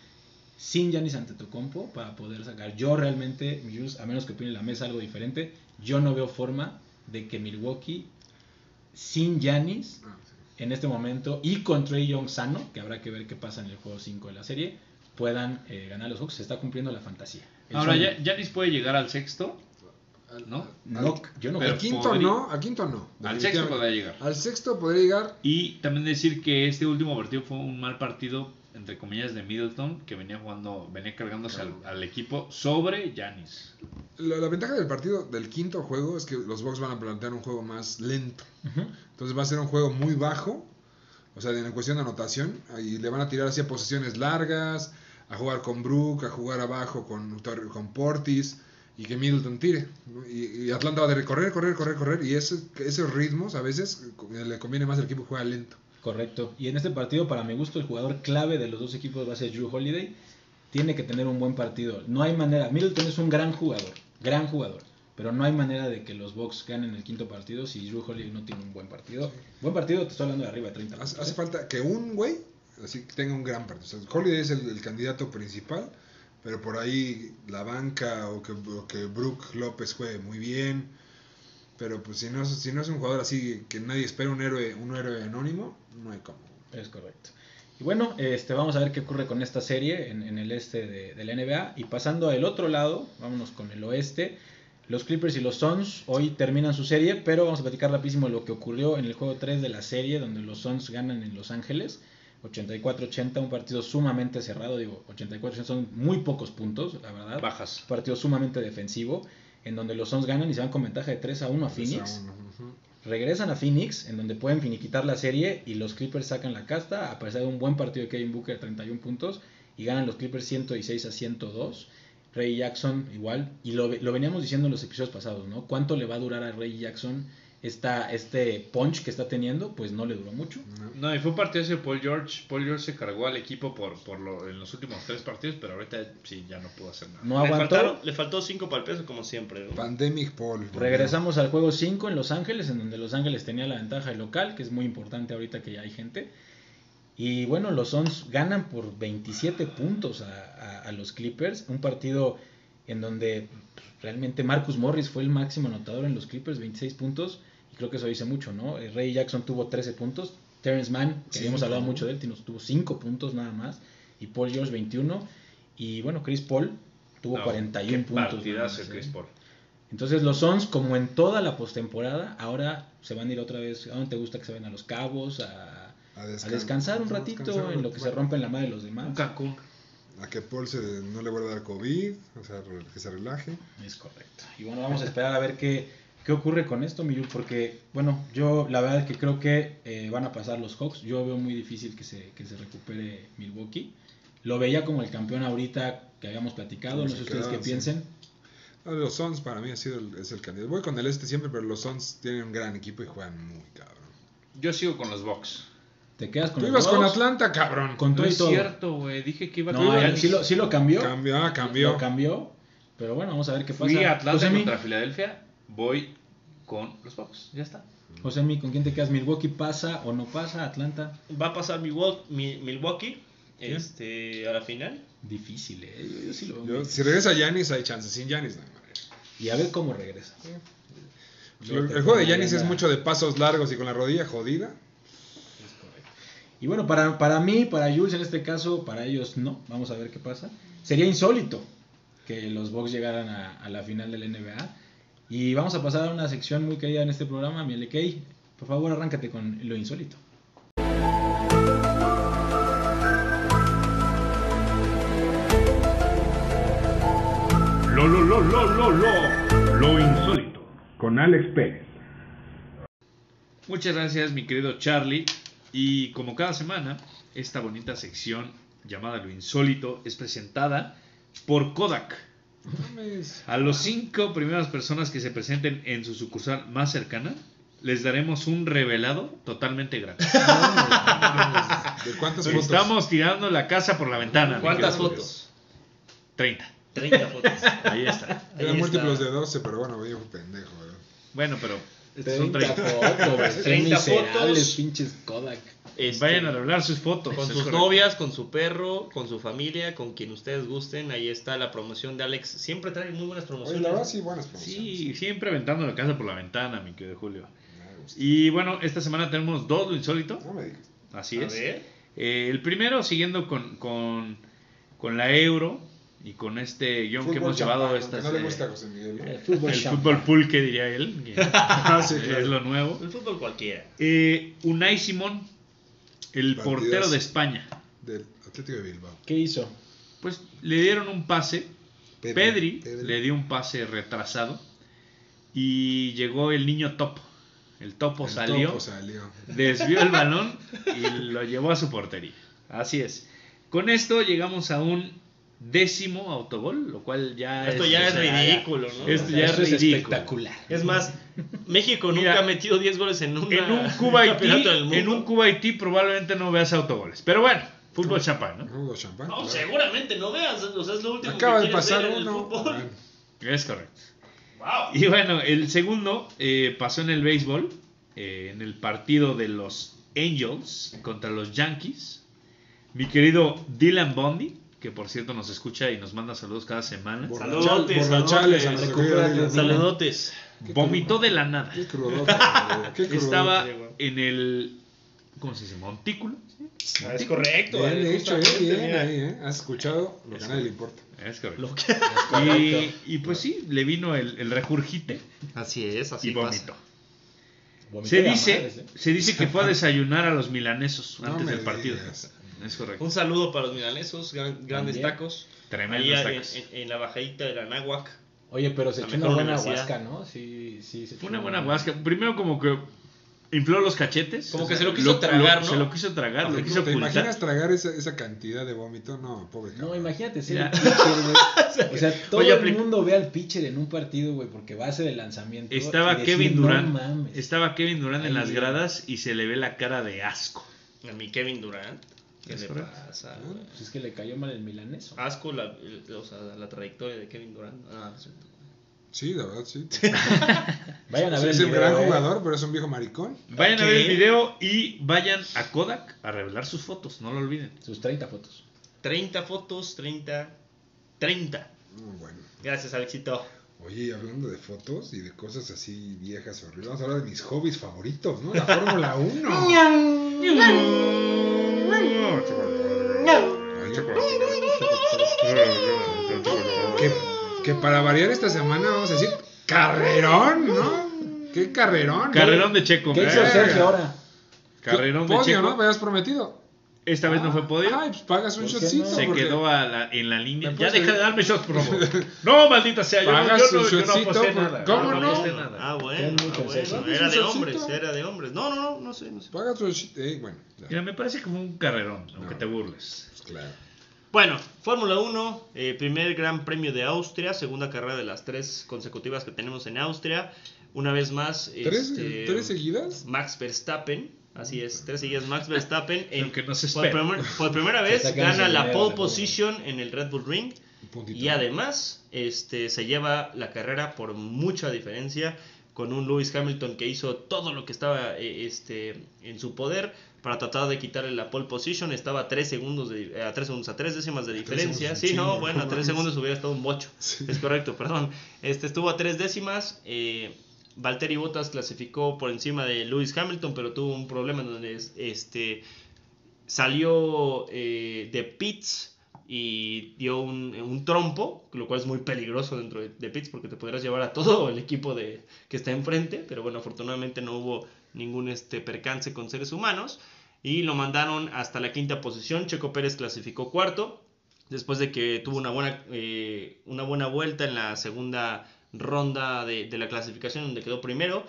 B: sin Giannis Antetokounmpo para poder sacar. Yo realmente, a menos que opine la mesa algo diferente, yo no veo forma de que Milwaukee sin Giannis
A: Ah,
B: en este momento y con Trey Young sano, que habrá que ver qué pasa en el juego 5 de la serie, puedan eh, ganar los Hawks. Se está cumpliendo la fantasía. El
C: Ahora,
B: sueño.
C: ya, Giannis puede llegar al sexto, ¿no?
B: No, yo no
C: Pero
A: Al
B: creo.
A: quinto
C: podría-
A: no, al quinto no.
C: Al sexto podría llegar.
A: Al sexto podría llegar.
C: Y también decir que este último partido fue un mal partido, entre comillas, de Middleton, que venía jugando, venía cargándose al, al equipo sobre Giannis.
A: La, la ventaja del partido del quinto juego es que los Bucks van a plantear un juego más lento. Entonces va a ser un juego muy bajo. O sea, en cuestión de anotación. Y le van a tirar hacia posiciones largas. A jugar con Brook. A jugar abajo con, con Portis. Y que Middleton tire. Y, y Atlanta va a que correr, correr, correr, correr. Y ese- esos ritmos a veces eh, le conviene más al equipo que juega lento.
B: Correcto. Y en este partido, para mi gusto, el jugador clave de los dos equipos va a ser Drew Holiday. Tiene que tener un buen partido. No hay manera. Middleton es un gran jugador. Gran jugador. Pero no hay manera de que los Bucks ganen el quinto partido si Drew Holiday no tiene un buen partido. Buen partido, te estoy hablando de arriba de 30
A: Hace, hace
B: ¿eh?
A: falta que un güey así que tenga un gran partido. O sea, Holiday es el, el candidato principal, pero por ahí la banca o que, o que Brook López juegue muy bien. Pero pues si no, si no es un jugador así que nadie espera un héroe, un héroe anónimo, no hay cómo.
B: Es correcto. Y bueno, este, vamos a ver qué ocurre con esta serie en, en el este de, de la NBA. Y pasando al otro lado, vámonos con el oeste. Los Clippers y los Suns hoy terminan su serie, pero vamos a platicar rapidísimo lo que ocurrió en el juego 3 de la serie, donde los Suns ganan en Los Ángeles. 84-80, un partido sumamente cerrado, digo, 84-80 son muy pocos puntos, la verdad.
C: Bajas.
B: Un partido sumamente defensivo, en donde los Suns ganan y se van con ventaja de 3 a 1 a Phoenix. Regresan a Phoenix, en donde pueden finiquitar la serie y los Clippers sacan la casta, a pesar de un buen partido de Kevin Booker, 31 puntos, y ganan los Clippers 106 a 102. Ray Jackson igual, y lo, lo veníamos diciendo en los episodios pasados, ¿no? ¿Cuánto le va a durar a Ray Jackson esta, este punch que está teniendo? Pues no le duró mucho.
A: No.
C: No, y fue un partido ese Paul George. Paul George se cargó al equipo por, por lo, en los últimos tres partidos, pero ahorita sí ya no pudo hacer nada.
B: No
D: le, faltaron- le faltó 5 para el peso, como siempre. ¿no?
A: Pandemic Paul.
B: Regresamos al juego 5 en Los Ángeles, en donde Los Ángeles tenía la ventaja de local, que es muy importante ahorita que ya hay gente. Y bueno, los Suns ganan por 27 puntos a, a- a los Clippers. Un partido en donde realmente Marcus Morris fue el máximo anotador en los Clippers, 26 puntos. Y creo que eso dice mucho, ¿no? Eh, Ray Jackson tuvo 13 puntos. Terrence Mann, que
A: Sí,
B: hemos hablado mucho de él, tuvo 5 puntos nada más. Y Paul George 21. Y bueno, Chris Paul tuvo
C: No,
B: 41
C: qué
B: puntos. más,
C: de Chris
B: ¿eh?
C: Paul.
B: Entonces los Suns, como en toda la postemporada, ahora se van a ir otra vez. ¿A dónde te gusta que se vayan a los cabos? A,
A: A,
B: a
A: descan-
B: descansar un ratito
A: descansar un
B: en lo que se
A: rato.
B: rompen la madre de los
C: Un
B: demás.
C: Cancún.
A: A que Paul se, no le vuelva a dar COVID, o sea, que se relaje.
B: Es correcto. Y bueno, vamos a esperar a ver qué, qué ocurre con esto, Miyu, porque, bueno, yo la verdad es que creo que eh, van a pasar los Hawks. Yo veo muy difícil que se, que se recupere Milwaukee. Lo veía como el campeón ahorita que habíamos platicado.
A: Como
B: No sé ustedes qué
A: sí.
B: piensen.
A: No, Los Suns para mí ha sido el, es el candidato. Voy con el este siempre, pero los Suns tienen un gran equipo y juegan muy cabrón.
C: Yo sigo con los Bucks.
B: Te quedas con
A: Tú
B: los
A: ibas con Atlanta, cabrón.
B: con todo
C: No
B: y
C: es
B: todo.
C: cierto, güey. Dije que iba
B: No,
C: con Giannis.
B: sí lo, sí lo cambió.
A: Cambió, ah, cambió.
B: Lo cambió. Pero bueno, vamos a ver qué pasa.
C: Fui a Atlanta contra Filadelfia. Voy con los Bucks. Ya está.
B: Josemi, ¿con quién te quedas? ¿Milwaukee pasa o no pasa? ¿Atlanta?
D: Va a pasar Milwaukee, Mi- Milwaukee este, a la final.
B: Difícil, ¿eh? Yo, yo sí lo veo.
A: Yo-
B: muy-
A: si regresa Yanis, hay chance. Sin Yanis, no hay manera.
B: Y a ver cómo regresa.
A: El, juego de Yanis
B: ya
A: es mucho de pasos largos y con la rodilla jodida.
B: Es correcto. Y bueno, para, para mí, para Jules en este caso, para ellos no. Vamos a ver qué pasa. Sería insólito que los Bucks llegaran a, a la final del NBA. Y vamos a pasar a una sección muy querida en este programa, mi LK. Por favor, arráncate con lo insólito.
E: Lo, lo, lo, lo, lo, lo, lo insólito. Con Alex Pérez.
C: Muchas gracias, mi querido Charlie. Y como cada semana, esta bonita sección llamada Lo Insólito es presentada por Kodak. A los cinco primeras personas que se presenten en su sucursal más cercana, les daremos un revelado totalmente gratis.
A: ¿De cuántas fotos?
C: Estamos tirando la casa por la ventana.
D: ¿Cuántas fotos?
C: Julio. 30.
D: 30 fotos.
C: Ahí está.
D: Ahí
A: múltiplos de 12, pero bueno, yo fui pendejo, ¿verdad?
C: Bueno, pero estos son
B: 30
C: 30.
B: fotos, güey.
D: 30
B: miserables,
D: fotos.
B: pinches Kodak.
D: Este,
C: Vayan a revelar sus fotos.
D: Con sus novias, con su perro, con su familia, con quien ustedes gusten. Ahí está la promoción de Alex. Siempre trae muy buenas
A: Oye,
D: promociones.
A: la verdad sí, buenas promociones.
C: Sí, siempre aventando la casa por la ventana, mi querido Julio.
A: Me gusta.
C: Y bueno, esta semana tenemos dos lo insólito.
A: No me digas.
C: Así
D: A
C: es.
D: ver.
C: Eh, el primero, siguiendo con, con, con la Euro y con este guion que hemos llevado
A: champán, aunque no le gusta a José Miguel. ¿no?
B: El fútbol
C: el fútbol pulque, diría él. que
A: sí, claro.
C: Es lo nuevo.
D: El fútbol cualquiera.
C: Eh, Unai Simón, el portero de España.
A: Del Atlético de Bilbao.
B: ¿Qué hizo?
C: Pues le dieron un pase.
A: Pedri,
C: Pedri,
A: Pedri.
C: le dio un pase retrasado. Y llegó el niño Topo. El Topo
A: El
C: salió.
A: topo salió.
C: desvió el balón y lo llevó a su portería. Así es. Con esto llegamos a un décimo autogol, lo cual ya
D: Esto
C: es,
D: ya es
C: sea,
D: ridículo, ¿no?
C: Esto
B: O sea,
C: ya es ridículo.
B: espectacular.
D: Es más, México nunca
C: Mira,
D: ha metido 10 goles en, una,
C: En un Cuba Haití,
D: campeonato del mundo.
C: en un Cuba Haití probablemente no veas autogoles. Pero bueno, fútbol champán, ¿no?
A: Fútbol champán.
D: No,
A: claro.
D: seguramente no veas. O sea, es lo último
A: Acaba
D: que
A: de pasar
D: ver en el
A: uno.
D: fútbol.
A: Bueno,
C: Es correcto.
D: Wow.
C: Y bueno, el segundo eh, pasó en el béisbol, eh, en el partido de los Angels contra los Yankees. Mi querido Dylan Bondi, que por cierto nos escucha y nos manda saludos cada semana,
D: Saludotes, saludotes. Saludotes.
A: Qué
C: vomitó de la nada.
A: Qué crudote, güey, qué crudote.
C: Estaba en el, ¿cómo se dice? Montículo.
D: Ah, es correcto.
A: Bien
D: eh,
A: hecho, eh, bien ahí, eh. Has escuchado lo que a nadie le importa.
C: Es correcto.
D: Lo que-
C: Y, y pues sí, le vino el, el regurgite
D: Así es, así
C: y vomitó. Se dice,
B: madres, ¿eh?
C: se dice que fue a desayunar a los milanesos
A: No
C: antes del partido.
A: digas.
C: Es correcto.
D: Un saludo para los milanesos, gran- grandes
B: También.
D: tacos.
C: Tremendos
D: Ahí en,
C: tacos.
D: en- en la bajadita de la Náhuac.
B: Oye, pero se echó una buena huasca, ¿no? Sí, sí. se
C: Fue
B: echó
C: una buena huasca. Primero como que infló los cachetes.
D: Como que se lo quiso tragar, ¿no?
C: Se lo quiso tragar, lo quiso
A: ¿Te
C: ocultar.
A: imaginas tragar esa, esa cantidad de vómito? No, pobre
B: No, imagínate ser
C: Ya.
B: el pitcher, güey. O sea, todo
D: Oye,
B: el mundo ve al pitcher en un partido, güey, porque va a hacer el lanzamiento.
C: Estaba Kevin
B: "No
C: Durant.
B: mames".
C: estaba Kevin Durant en las gradas y se le ve la cara de asco.
D: A mi Kevin Durant. ¿Qué
C: Es
D: le
C: correcto.
D: pasa? Güey?
B: Pues es que le cayó mal el milaneso.
D: Asco la, el- o sea, la trayectoria de Kevin Durant. Ah, no es cierto.
A: Sí, la verdad, sí.
B: Vayan a
A: Sí,
B: ver
A: es
B: el
A: un
B: video,
A: gran
B: eh.
A: jugador, pero es un viejo maricón.
C: Vayan a ver el video y vayan a Kodak a revelar sus fotos, no lo olviden.
B: Sus 30 fotos.
D: 30 fotos, 30. 30.
A: Mm, bueno.
D: Gracias, Alexito.
A: Oye, y hablando de fotos y de cosas así viejas horribles, vamos a hablar de mis hobbies favoritos, ¿no? La Fórmula 1. que, que para variar esta semana vamos a decir carrerón, ¿no? ¿Qué carrerón?
C: Carrerón de Checo.
B: ¿Qué hizo. Sergio ahora?
C: Carrerón de Checo.
A: ¿no? Me habías prometido.
C: Esta vez no fue podio.
A: Ay, pues pagas un
B: ¿Por qué
A: shotcito.
B: no?
C: Se
A: porque
C: quedó a la- en la línea.
A: ¿Me
C: Ya deja de darme shots, por favor. No, maldita sea. Yo, no-
A: Pagas
C: yo, no,
A: un
C: yo no aposté
A: por-
C: nada.
A: ¿Cómo no?
C: aposté nada.
D: Ah, bueno. Ah, bueno. Era de hombres, era de hombres. No, no, no, no sé, no sé.
A: Pagas un shotcito. Eh, bueno, ya,
C: Mira, me parece como un carrerón, aunque
A: No.
C: te burles.
A: pues claro.
D: Bueno, Fórmula 1, eh, primer Gran Premio de Austria, segunda carrera de las tres consecutivas que tenemos en Austria. Una vez más,
A: ¿Tres,
D: este,
A: ¿Tres seguidas?
D: Max Verstappen, así es, tres seguidas Max Verstappen.
C: Lo que no se
D: por,
C: espera.
D: primer- por primera vez gana la pole position en el Red Bull Ring. Y además, este, se lleva la carrera por mucha diferencia con un Lewis Hamilton que hizo todo lo que estaba eh, este, en su poder para tratar de quitarle la pole position. Estaba a 3 segundos, de, eh, a 3 segundos, a 3 décimas de diferencia. Sí, no, bueno, a
A: no
D: 3
A: mames.
D: segundos hubiera estado un bocho.
A: Sí.
D: Es correcto, perdón. Este, estuvo a 3 décimas. Eh, Valtteri Bottas clasificó por encima de Lewis Hamilton, pero tuvo un problema en donde este, salió eh, de pits y dio un, un trompo, lo cual es muy peligroso dentro de, de pits porque te podrás llevar a todo el equipo de, que está enfrente, pero bueno, afortunadamente no hubo ningún este, percance con seres humanos y lo mandaron hasta la quinta posición. Checo Pérez clasificó cuarto después de que tuvo una buena, eh, una buena vuelta en la segunda ronda de, de la clasificación donde quedó primero.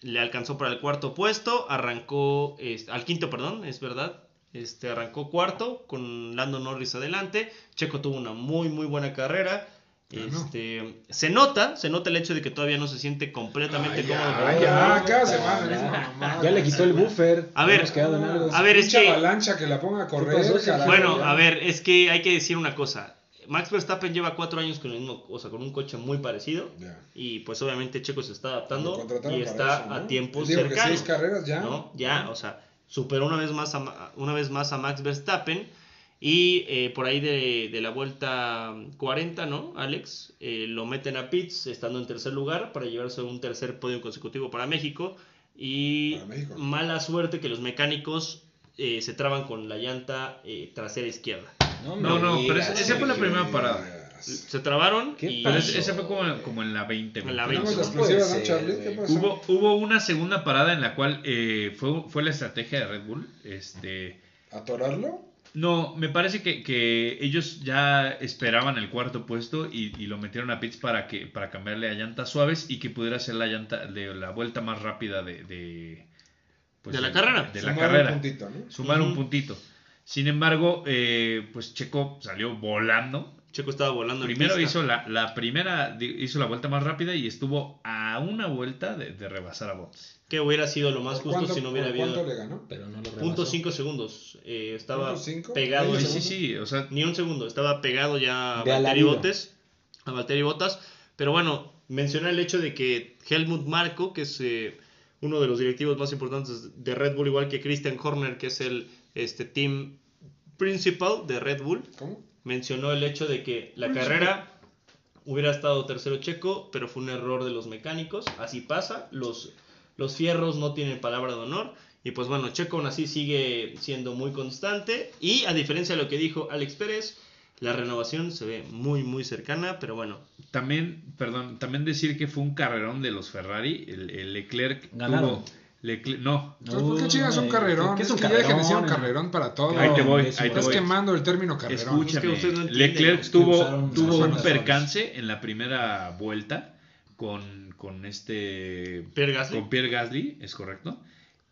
D: Le alcanzó para el cuarto puesto, arrancó este, al quinto, perdón, es verdad. Este, arrancó cuarto con Lando Norris adelante. Checo tuvo una muy muy buena carrera. Este, se nota, se nota el hecho de que todavía no se siente completamente
A: Ay,
D: cómodo.
A: ya, ya, semana.
B: Ya le quitó el buffer.
D: A ver,
B: hemos quedado en algo.
D: a ver, es que-
A: avalancha que la ponga a correr,
B: pasó, Sergio?
A: carajo,
D: Bueno,
A: ya.
D: a ver, es que hay que decir una cosa. Max Verstappen lleva cuatro años con el mismo, o sea, con un coche muy parecido. Y pues obviamente Checo se está adaptando y está
A: eso, ¿no?
D: a tiempos
A: Digo
D: cercanos.
A: seis carreras ya.
D: ¿no? Ya, o sea, superó una vez más a, una vez más a Max Verstappen. Y eh, por ahí de, de la vuelta 40, ¿no? Alex, eh, lo meten a pits estando en tercer lugar para llevarse un tercer podio consecutivo para México. Y
A: Para México.
D: mala suerte que los mecánicos eh, se traban con la llanta eh, trasera izquierda.
C: No, no, pero esa- esa fue la primera parada.
D: Se trabaron
B: ¿Qué
D: y
C: Pero ese fue como, como en la 20.
D: En la
C: me
A: Tenemos
C: parece.
A: la
B: No.
C: Hubo, hubo una segunda parada en la cual eh, fue, fue la estrategia de Red Bull. Este,
A: ¿Atorarlo?
C: no, me parece que, que ellos ya esperaban el cuarto puesto y, y lo metieron a pits para que para cambiarle a llantas suaves y que pudiera ser la llanta de la vuelta más rápida de, de, pues,
D: De la carrera.
C: De la
A: Sumar un puntito, ¿no?
C: Sumar un puntito. Sin embargo, eh, pues Checo salió volando.
D: Checo estaba volando en
C: Primero
D: pista.
C: hizo la, la primera, hizo la vuelta más rápida y estuvo a una vuelta de, de rebasar a Bottas.
D: Que hubiera sido lo más
A: ¿Por
D: justo
A: cuánto-
D: si no hubiera
A: ¿Cuánto
D: habido.
A: le ganó?
B: Pero no lo rebasó.
D: Punto 5 segundos. Eh, estaba
A: ¿Punto cinco?
D: pegado.
C: Sí,
D: en-
C: sí, sí, o sea,
D: Ni un segundo. Estaba pegado ya a Valtteri. Bottas. A Valtteri Bottas. Pero bueno, mencioné el hecho de que Helmut Marko, que es eh, uno de los directivos más importantes de Red Bull, igual que Christian Horner, que es el este, team principal de Red Bull,
A: ¿Cómo?
D: mencionó el hecho de que la carrera hubiera estado tercero checo, pero fue un error de los mecánicos. Así pasa, los, los fierros no tienen palabra de honor. Y pues bueno, Checo aún así sigue siendo muy constante. Y a diferencia de lo que dijo Alex Pérez, la renovación se ve muy, muy cercana. Pero bueno,
C: también, perdón, también decir que fue un carrerón de los Ferrari, el, el Leclerc
B: Ganaron.
C: tuvo, Leclerc, no,
A: Entonces, ¿Por qué chingas un carrerón?
B: ¿qué es
A: es
B: un
A: que ya dejen de decir un
B: carrerón?
A: carrerón para todo.
C: Ahí te voy, ahí te
A: Estás
C: voy.
A: quemando el término carrerón.
C: Escúchame,
D: Es que usted no
C: Leclerc tuvo, tuvo un percance en la primera vuelta con, con este
D: Pierre Gasly.
C: con Pierre Gasly, es correcto.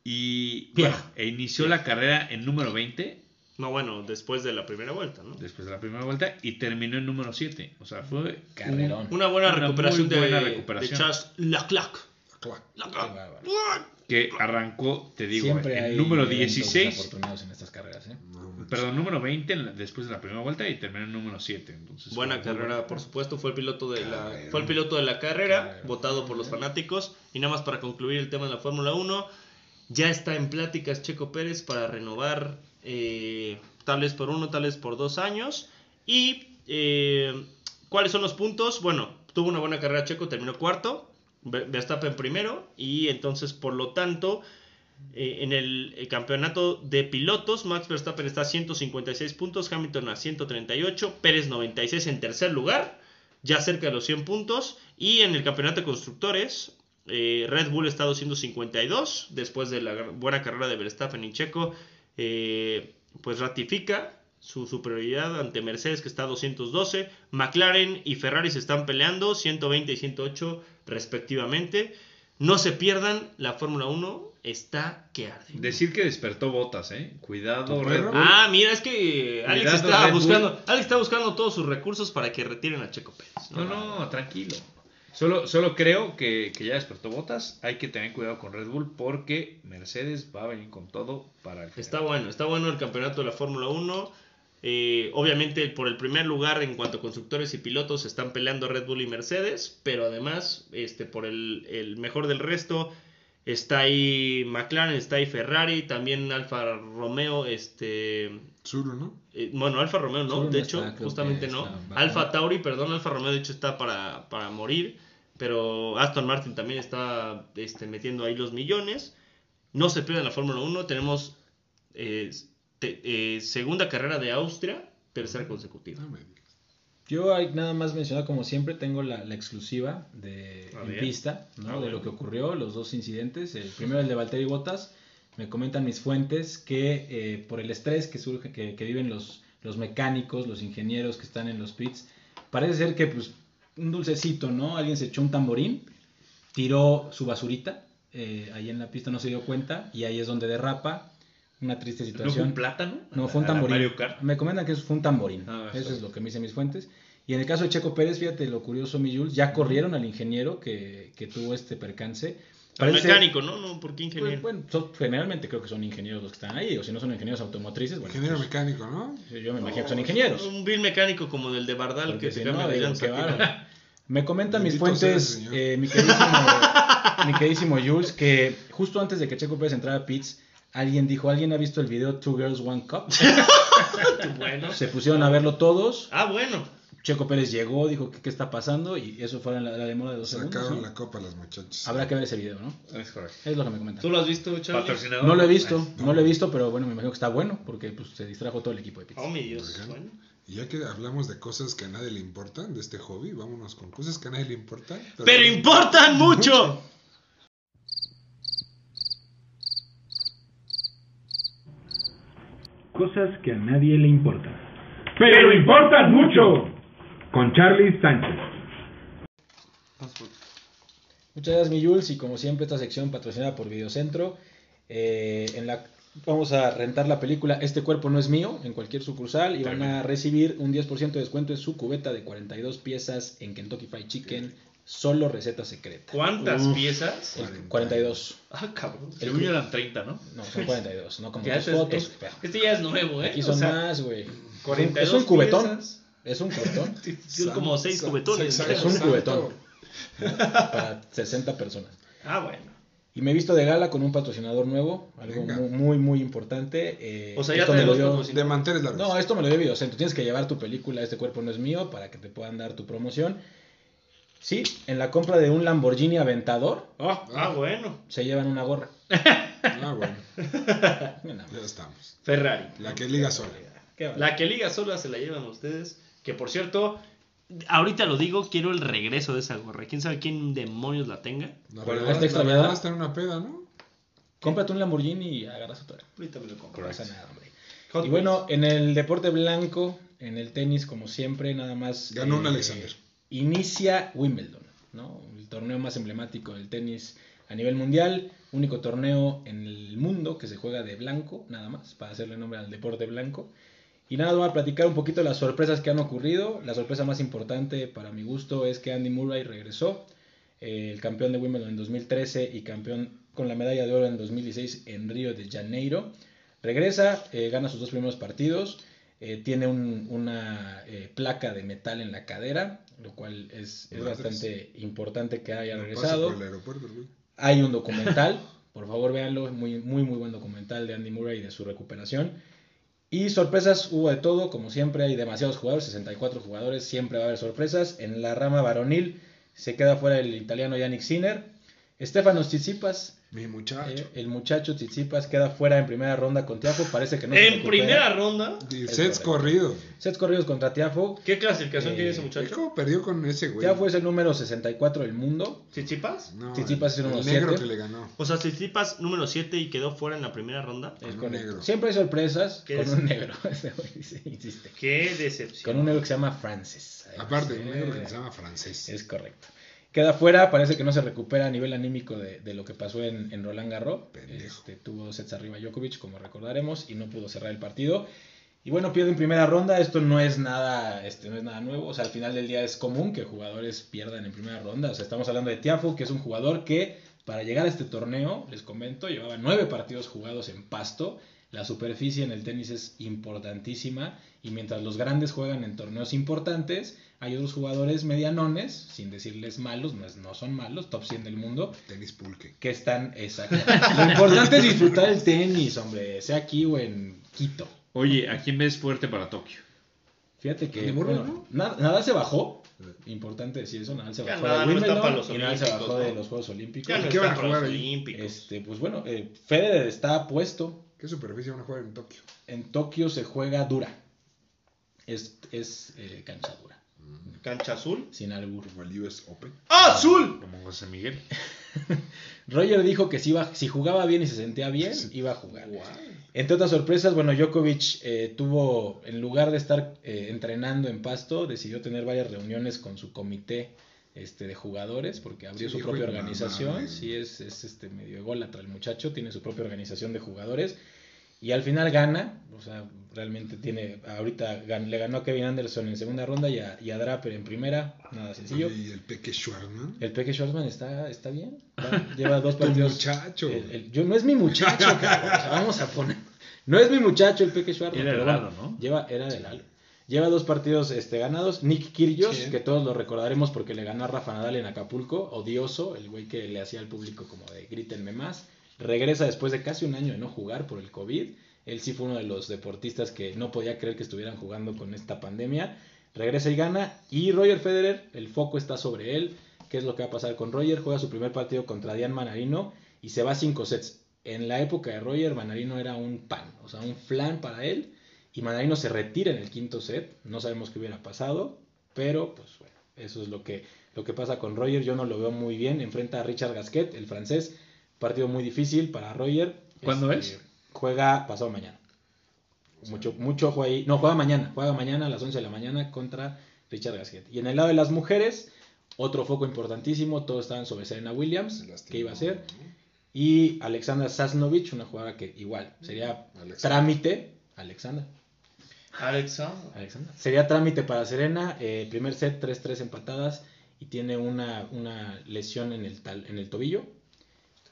C: Y
B: Pierre.
C: bueno, e inició la carrera en número 20
D: No, bueno, después de la primera vuelta, ¿no?
C: después de la primera vuelta y terminó en número 7. O sea, fue
B: Carrerón.
D: Una buena
C: Una
D: recuperación, de,
C: buena
D: de
C: recuperación.
D: Charles Leclerc.
A: Claro.
B: Qué
D: Leclerc.
C: Que arrancó, te digo,
B: Siempre
C: en
B: hay
C: número
B: eventos
C: 16,
B: desafortunados en estas carreras, ¿eh?
A: No,
C: perdón, número 20 en la- después de la primera vuelta y terminó en número 7. Entonces,
D: Buena carrera,
C: buena.
D: por supuesto, fue el piloto de la
A: Carrera.
D: fue el piloto de la carrera,
B: Carrera.
D: votado por los fanáticos y nada más para concluir el tema de la Fórmula 1, ya está en pláticas Checo Pérez para renovar eh, tal vez por uno, tal vez por dos años y eh, ¿cuáles son los puntos? Bueno, tuvo una buena carrera Checo, terminó cuarto, Verstappen primero y entonces por lo tanto eh, en el, campeonato de pilotos, Max Verstappen está a 156 puntos, Hamilton a 138, Pérez 96 en tercer lugar, ya cerca de los 100 puntos. Y en el campeonato de constructores, eh, Red Bull está a 252, después de la buena carrera de Verstappen y Checo, eh, pues ratifica su superioridad ante Mercedes que está a 212, McLaren y Ferrari se están peleando 120 y 108 respectivamente. No se pierdan, la Fórmula 1 está que arde.
C: Decir que despertó botas, ¿eh? Cuidado,
A: ¿Tu
C: Red? Bull.
D: Ah, mira, es que Alex
C: Cuidado,
D: está
C: Red Bull.
D: buscando, Alex está buscando todos sus recursos para que retiren a Checo Pérez.
C: No, no, tranquilo. Solo, solo creo que, que ya despertó botas. Hay que tener cuidado con Red Bull porque Mercedes va a venir con todo para el.
D: Está bueno, está bueno el campeonato de la Fórmula 1. Eh, obviamente por el primer lugar en cuanto a constructores y pilotos están peleando Red Bull y Mercedes, pero además este, por el, el mejor del resto está ahí McLaren, está ahí Ferrari, también Alfa Romeo, este,
A: Zulu, ¿no?
D: eh, bueno, Alfa Romeo no, de hecho, justamente no. Alfa Tauri, perdón, Alfa Romeo de hecho está para, para morir, pero Aston Martin también está este, metiendo ahí los millones. No se pierdan la Fórmula 1, tenemos eh, te- eh, segunda carrera de Austria, tercera consecutiva.
A: No.
B: Yo hay nada más mencionar como siempre tengo la, la exclusiva de en pista, ¿no?
D: Ah,
B: de
D: bueno.
B: lo que ocurrió, los dos incidentes. El primero el de Valtteri Bottas. Me comentan mis fuentes que eh, por el estrés que surge, que, que viven los, los mecánicos, los ingenieros que están en los pits, parece ser que pues un dulcecito, ¿no? Alguien se echó un tamborín, tiró su basurita eh, ahí en la pista, no se dio cuenta y ahí es donde derrapa. Una triste
C: ¿No fue
B: situación.
C: un plátano?
B: No, fue un
C: ¿A la
B: tamborín.
C: Mario Kart?
B: Me comentan que eso fue un tamborín.
C: Ah,
B: eso es lo que me dicen mis fuentes. Y en el caso de Checo Pérez, fíjate lo curioso, mi Jules, ya corrieron al ingeniero que, que tuvo este percance.
D: Al
B: Parece-
D: mecánico, ¿no? no ¿Por qué
B: Pues,
D: ingeniero?
B: bueno, son- generalmente creo que son ingenieros los que están ahí, o si no son ingenieros automotrices, bueno,
A: Ingeniero
B: pues,
A: mecánico, ¿no?
B: yo me imagino que son ingenieros.
D: Un bill mecánico como del de Bardal
B: Porque
D: que se cambia
B: no. Me comentan mis fuentes, eh, mi, queridísimo, mi queridísimo Jules, que justo antes de que Checo Pérez entrara a Pits, alguien dijo, ¿alguien ha visto el video Two Girls, One Cup?
D: Bueno.
B: Se pusieron a verlo todos.
D: Ah, bueno.
B: Checo Pérez llegó, dijo que qué está pasando y eso fue la, la demora de dos segundos.
A: Sacaron
B: ¿no?
A: la copa a las muchachas.
B: Habrá que ver ese video, ¿no?
C: Es correcto.
B: Es lo que me comentan.
D: ¿Tú lo has visto, Charlie?
B: No lo he visto, no lo he visto, pero bueno, me imagino que está bueno porque pues, se distrajo todo el equipo de Pits.
D: Oh, mi Dios. Bueno.
A: Y ya que hablamos de cosas que a nadie le importan, de este hobby, vámonos con cosas que a nadie le importan.
D: Pero importan mucho.
E: Cosas que a nadie le importan. Pero importan mucho. Con Charlie Sánchez.
B: Muchas gracias, mi Jules. Y como siempre, esta sección patrocinada por Videocentro. eh, en la vamos a rentar la película Este cuerpo no es mío en cualquier sucursal y van a recibir un 10% de descuento en su cubeta de 42 piezas en Kentucky Fried Chicken. Solo receta secreta.
D: ¿Cuántas
B: Uf.
D: piezas?
B: El 42.
D: Ah, cabrón.
C: El tuyo eran 30, ¿no?
B: No, son 42, no como tus
D: este,
B: fotos.
D: es- este ya es nuevo, ¿eh?
B: Aquí
D: O
B: son
D: sea,
B: más, güey.
D: 42
B: Es un cubetón.
D: piezas.
B: Es un cubetón
D: Son como seis cubetones.
B: Es un cubetón. para 60 personas.
D: Ah, bueno.
B: Y me he visto de gala con un patrocinador nuevo, algo
A: Venga.
B: muy, muy, muy importante. eh,
D: O sea, ya
B: esto me lo
D: tenemos
B: dio-.
A: De manteles largos.
B: No, esto me lo dio Videocentro. Tienes que llevar tu película Este cuerpo no es mío para que te puedan dar tu promoción. Sí, en la compra de un Lamborghini Aventador
D: Ah, ah, bueno.
B: se llevan una gorra.
A: Ah, bueno, ya estamos.
D: Ferrari.
A: La que liga sola.
B: vale.
D: La que liga sola se la llevan ustedes. Que por cierto, ahorita lo digo, quiero el regreso de esa gorra. ¿Quién sabe quién demonios la tenga?
A: La regalaste-
B: ¿Está
A: la
B: extraviada?
A: regalaste en una peda, ¿no?
B: Cómprate un Lamborghini y agarras otra.
D: Ahorita me lo compro.
B: No pasa nada, hombre.
D: Hot
B: y bueno, en el deporte blanco, en el tenis, como siempre, nada más. eh,
A: Ganó un Alexander.
B: Inicia Wimbledon. El torneo más emblemático del tenis a nivel mundial. Único torneo en el mundo que se juega de blanco, nada más, para hacerle nombre al deporte blanco. Y nada, vamos a platicar un poquito las sorpresas que han ocurrido. La sorpresa más importante para mi gusto es que Andy Murray regresó, eh, el campeón de Wimbledon en 2013 y campeón con la medalla de oro en 2016 en Río de Janeiro. Regresa, eh, gana sus dos primeros partidos, eh, tiene un- una placa de metal en la cadera, lo cual es, es bastante importante que haya regresado.
A: por el aeropuerto, güey.
B: Hay un documental, por favor véanlo, muy, muy, muy buen documental de Andy Murray y de su recuperación. Y sorpresas hubo de todo, como siempre hay demasiados jugadores, 64 jugadores, siempre va a haber sorpresas. En la rama varonil se queda fuera el italiano Yannick Sinner. Stefanos Tsitsipas,
A: Mi muchacho.
B: eh, el muchacho Tsitsipas queda fuera en primera ronda con Tiafo, parece que no se
D: En
B: recupera.
D: primera ronda,
A: Y sets corridos.
B: Sets corridos contra Tiafo.
D: ¿qué clasificación
B: Eh,
D: tiene ese
A: ¿Ves
D: muchacho?
A: cómo perdió con ese güey?
B: Tiafo es el número 64 del mundo.
D: ¿Chichipas?
A: No,
B: Tsitsipas es el número
A: negro
B: siete.
A: que le ganó.
D: O sea, Chichipas número 7 y quedó fuera en la primera ronda.
B: Es
A: un negro.
B: Siempre hay sorpresas
D: ¿Qué
B: con
D: es?
B: un negro. Ese güey dice- insiste.
D: Qué decepción.
B: Con un negro que se llama Francis.
A: Aparte,
B: Sí,
A: un negro que se llama francés.
B: Es correcto. Queda fuera, parece que no se recupera a nivel anímico de, de lo que pasó en, en Roland Garros. Este, tuvo dos sets arriba Djokovic, como recordaremos, y no pudo cerrar el partido. Y bueno, pierde en primera ronda. Esto no es nada, este, no es nada nuevo. O sea, al final del día es común que jugadores pierdan en primera ronda. O sea, estamos hablando de Tiafo, que es un jugador que para llegar a este torneo, les comento, llevaba nueve partidos jugados en pasto. La superficie en el tenis es importantísima y mientras los grandes juegan en torneos importantes, hay otros jugadores medianones, sin decirles malos, no, es- no son malos, top 100 del mundo,
A: Tenis pulque.
B: que están, exacto. Lo importante es disfrutar el tenis, hombre, sea aquí o en Quito.
C: Oye, ¿a quién ves fuerte para Tokio?
B: Fíjate que bueno, Na- Nadal se bajó, importante decir eso, Nadal se
D: Ya
B: bajó
D: Nadal
B: de
D: no
B: Wimbledon
D: para los
B: y Nadal se bajó de
D: ¿no?
B: los Juegos Olímpicos.
D: Ya no
A: ¿Qué van a jugar
D: los
A: ahí?
D: olímpicos.
B: Este, pues bueno, eh, Federer está puesto.
A: ¿Qué superficie van a jugar en Tokio?
B: En Tokio se juega dura. Es, es eh, cancha dura,
D: Cancha azul.
B: sin albur.
A: Como el US Open.
D: ¡Azul!
C: Como José Miguel.
B: Roger dijo que si, iba, si jugaba bien y se sentía bien, iba a jugar. Entre otras sorpresas, bueno, Djokovic eh, tuvo, en lugar de estar eh, entrenando en pasto, decidió tener varias reuniones con su comité este, de jugadores, porque abrió
A: Sí,
B: su propia organización.
A: mamá,
B: Sí, es, es este, medio ególatra el muchacho, tiene su propia organización de jugadores. Y al final gana, o sea, realmente tiene, ahorita gan- le ganó a Kevin Anderson en segunda ronda y a, y a Draper en primera, nada sencillo.
A: Y el Peque Schwarzman.
B: El Peque Schwarzman está, está bien, va- lleva dos
A: Tu
B: partidos.
A: muchacho.
B: El- el- yo, no es mi muchacho, cabrón, o sea, vamos a poner. No es mi muchacho el Peque Schwarzman.
C: Era
B: pero
C: el
B: bueno,
C: Lalo, ¿no?
B: Lleva, era del Lalo. Lleva dos partidos este, ganados. Nick Kyrgios, que todos lo recordaremos porque le ganó a Rafa Nadal en Acapulco. Odioso, el güey que le hacía al público como de grítenme más. Regresa después de casi un año de no jugar por el COVID. Él sí fue uno de los deportistas que no podía creer que estuvieran jugando con esta pandemia. Regresa y gana. Y Roger Federer, el foco está sobre él. ¿Qué es lo que va a pasar con Roger? Juega su primer partido contra Dian Manarino y se va a cinco sets. En la época de Roger, Manarino era un pan, o sea, un flan para él. Y Manarino se retira en el quinto set. No sabemos qué hubiera pasado, pero pues bueno, eso es lo que, lo que pasa con Roger. Yo no lo veo muy bien. Enfrenta a Richard Gasquet, el francés. Partido muy difícil para Roger.
C: ¿Cuándo
B: Este,
C: es?
B: Juega pasado mañana. Mucho, mucho juega ahí. No, juega mañana. Juega mañana a las 11 de la mañana contra Richard Gasquet. Y en el lado de las mujeres, otro foco importantísimo. Todos estaban sobre Serena Williams.
A: Se lastimó,
B: ¿Qué iba a hacer?
A: ¿no?
B: Y Alexandra Sasnovich, una jugadora que igual sería trámite. Alexandra.
D: Alexander.
B: Sería trámite para Serena. eh, primer set, 3-3 empatadas. Y tiene una, una lesión en el, tal, en el tobillo.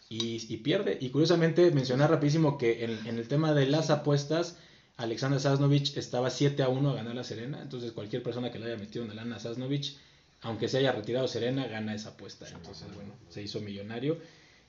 B: Y, y pierde. Y curiosamente, mencionar rapidísimo que en, en el tema de las apuestas, Alexandra Sasnovich estaba 7 a 1 a ganar la Serena. Entonces, cualquier persona que le haya metido una lana a Sasnovich, aunque se haya retirado Serena, gana esa apuesta. Entonces, bueno, se hizo millonario.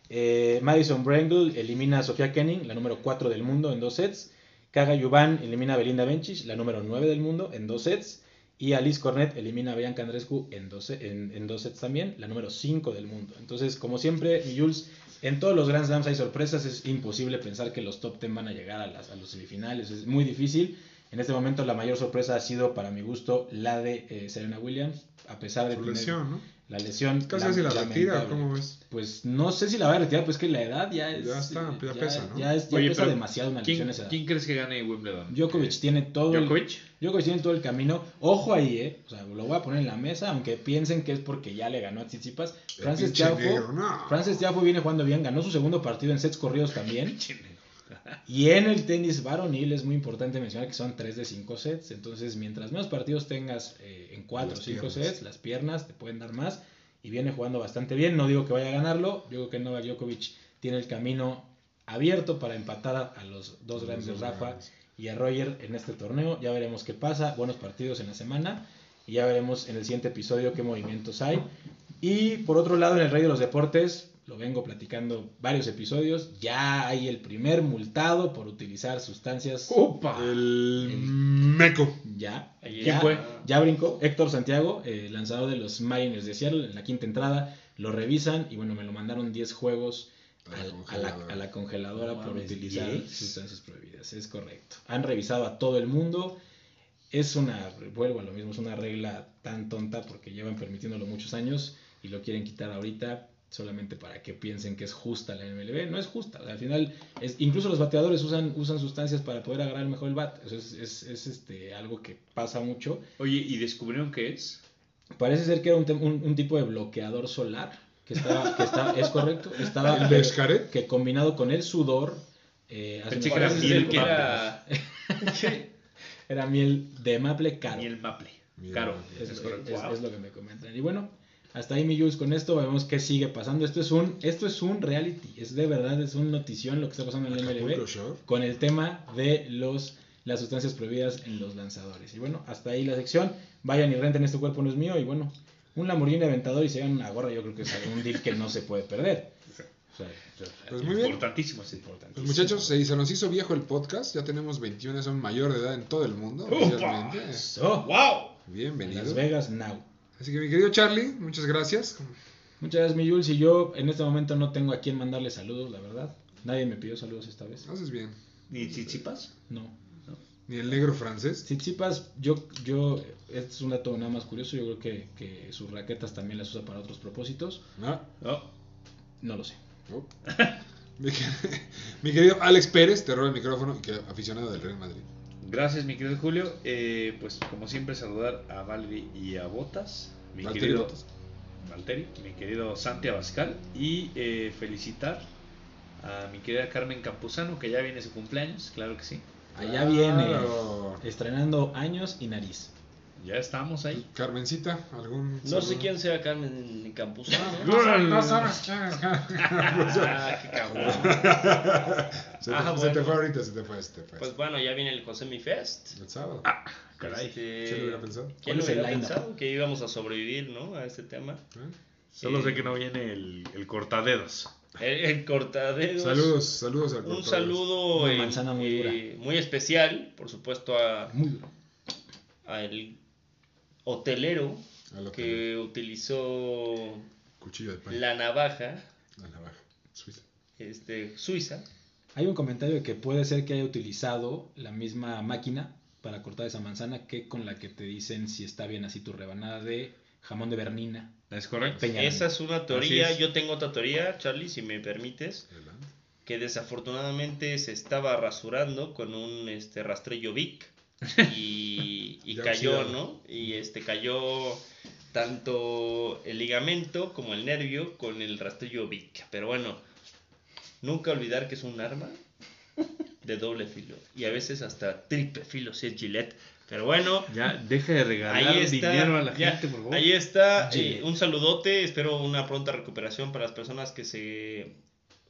B: Eh, Madison Brangle elimina a Sofía Kenning, la número 4 del mundo, en dos sets. Kaga Yuban elimina a Belinda Bencic, la número 9 del mundo, en dos sets. Y Alice Cornet elimina a Bianca Andrescu en dos, en, en dos sets también, la número 5 del mundo. Entonces, como siempre, Jules, en todos los Grand Slams hay sorpresas. Es imposible pensar que los top 10 van a llegar a, las, a los semifinales. Es muy difícil. En este momento, la mayor sorpresa ha sido, para mi gusto, la de eh, Serena Williams. A pesar de
A: Su
B: tener
A: lesión, ¿no?
B: la lesión.
A: Casi si la retira. ¿cómo ves?
B: Pues no sé si la va a retirar, pues que la edad ya es.
A: Ya está, ya pesa, ¿no?
B: Ya, es, ya
C: Oye,
B: pesa demasiado una lesión
C: ¿Quién,
B: a esa edad.
C: quién crees que gane Wimbledon?
B: Djokovic tiene todo. el-
C: ¿Djokovic?
B: Djokovic tiene todo el camino. Ojo ahí, eh. O sea, lo voy a poner en la mesa, aunque piensen que es porque ya le ganó a Tsitsipas. Francis Tiafo,
A: no.
B: Francis Tiafo viene jugando bien, ganó su segundo partido en sets corridos también. Y en el tenis varonil es muy importante mencionar que son 3 de 5 sets. Entonces, mientras menos partidos tengas eh, en 4 o
A: Las
B: 5
A: piernas.
B: sets, las piernas te pueden dar más. Y viene jugando bastante bien. No digo que vaya a ganarlo. Yo creo que Novak Djokovic tiene el camino abierto para empatar a, a los dos
A: Los
B: grandes,
A: dos
B: Rafa
A: grandes.
B: y a Roger, en este torneo. Ya veremos qué pasa. Buenos partidos en la semana. Y ya veremos en el siguiente episodio qué movimientos hay. Y por otro lado, en el Rey de los Deportes, lo vengo platicando varios episodios. Ya hay el primer multado por utilizar sustancias.
C: ¡Opa!
A: El
B: El-
A: Meco.
B: Ya,
C: ¿Quién
B: ya,
C: fue?
B: ya brincó. Héctor Santiago, eh, lanzador de los Mariners de Seattle, en la quinta entrada. Lo revisan y bueno, me lo mandaron 10 juegos
A: A la
B: al- a, la,
A: congeladora.
B: a la congeladora
C: No
B: por utilizar
C: 10.
B: sustancias prohibidas. Es correcto. Han revisado a todo el mundo. Es una, vuelvo a lo mismo, es una regla tan tonta porque llevan permitiéndolo muchos años y lo quieren quitar ahorita solamente para que piensen que es justa la MLB. No es justa. Al final, es, incluso los bateadores usan, usan sustancias para poder agarrar mejor el bat. Eso es, es, es, este, algo que pasa mucho.
C: Oye, ¿y descubrieron qué es?
B: Parece ser que era un, un- un tipo de bloqueador solar. Que estaba, que estaba, es correcto. Estaba
A: ¿El de Xcaret?
B: que combinado con el sudor. eh,
C: Pensé que era miel,
D: que era
B: Era miel de maple caro.
C: Miel maple.
A: Miel
C: Caro.
B: Es,
C: Es correcto. Wow.
B: es lo que me comentan. Y bueno, hasta ahí mi Jules con esto. Vemos qué sigue pasando. Esto es un, esto es un reality. Es de verdad, es un notición lo que está pasando en el MLB con el tema de los las sustancias prohibidas en los lanzadores. Y bueno, hasta ahí la sección. Vayan y renten este cuerpo no es mío. Y bueno, un Lamborghini Aventador y se ganan una gorra, yo creo que es un deal que no se puede perder. O sea,
A: Pues muy bien.
C: Importantísimo ese.
B: importantísimo.
A: Pues muchachos, se, se nos hizo viejo el podcast. Ya tenemos 21, son mayor de edad en todo el mundo.
B: So,
C: ¡Wow!
A: Bienvenido.
B: Las Vegas now.
A: Así que mi querido Charlie, muchas gracias.
B: Muchas gracias, mi Jules. Y yo en este momento no tengo a quien mandarle saludos, la verdad. Nadie me pidió saludos esta vez.
A: Haces bien.
C: ¿Ni chichipas?
B: No.
A: Ni el negro francés.
B: Tsitsipas, yo, yo, este es un dato nada más curioso. Yo creo que, que sus raquetas también las usa para otros propósitos.
A: Ah,
C: No.
B: No lo sé.
A: oh. mi querido Alex Pérez, te roba el micrófono y que aficionado del Real Madrid.
C: Gracias, mi querido Julio. Eh, pues como siempre, saludar a Valery y a Botas. Mi
A: Valtteri
C: querido
A: Bottas.
C: Valtteri, mi querido Santi Abascal. Y eh, felicitar a mi querida Carmen Campuzano, que ya viene su cumpleaños, claro que sí.
B: Allá viene, estrenando años y nariz.
C: Ya estamos ahí.
A: Carmencita, algún.
D: No sé quién sea Carmen Campuzano.
A: No, sa- no sabes quién es
D: Ah, qué cabrón.
A: Se te,
D: Ah,
A: se te
D: bueno.
A: fue ahorita, se te fue, se te fue.
D: Pues bueno, ya viene el José Mi Fest.
A: el sábado.
C: Caray.
D: Este,
A: ¿Quién lo hubiera pensado?
D: ¿Quién
B: ¿Cuál
D: lo hubiera pensado que íbamos a sobrevivir, ¿no? A este tema.
A: ¿Eh?
C: Solo
D: Eh,
C: sé que no viene el, el cortadedos.
D: El, el cortaderos.
A: Saludos, saludos al
D: Un
A: cortador.
D: saludo
B: Una
D: eh,
B: manzana muy
D: eh, muy especial, por supuesto, a,
B: Muy duro.
D: a el hotelero
A: A lo que.
D: utilizó
A: Cuchillo de pan.
D: la navaja
A: La navaja. Suiza.
D: este, suiza.
B: Hay un comentario de que puede ser que haya utilizado la misma máquina para cortar esa manzana que con la que te dicen si está bien así tu rebanada de jamón de Bernina.
C: ¿Es correcto?
D: Esa es una teoría.
C: Es.
D: Yo tengo otra teoría, Charlie, si me permites,
A: Adelante.
D: que desafortunadamente se estaba rasurando con un este, rastrillo Vic y, y cayó. ¿no? Y este cayó tanto el ligamento como el nervio con el rastrillo Vic. Pero bueno, nunca olvidar que es un arma de doble filo y a veces hasta triple filo si es Gillette. Pero bueno,
C: Ya, deja de regalar
D: Ahí está,
C: dinero a la
D: ya,
C: gente, por favor.
D: ahí está, eh, un saludote, espero una pronta recuperación para las personas que se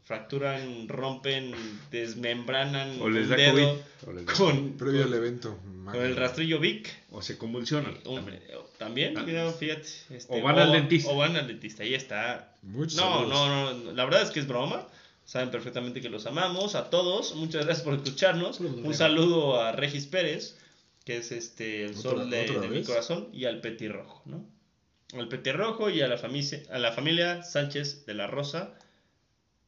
D: fracturan, rompen, desmembranan
C: O les
D: un
C: da
D: dedo
C: COVID. O, les da-
D: con,
A: Previo
D: con-
A: al evento.
D: con el rastrillo Vic.
C: o se convulsionan. También.
D: eh, también,
C: Ah.
D: fíjate. este,
C: O van al dentista.
D: O van al dentista, ahí está.
A: Muchos
D: No, no, no, la verdad es que es broma. Saben perfectamente que los amamos a todos. Muchas gracias por escucharnos. Un saludo a Regis Pérez, que es este el
A: ¿Otra-
D: sol de, mi corazón, y al Petirrojo, ¿no? Al Petirrojo y a la familia, a la familia Sánchez de la Rosa.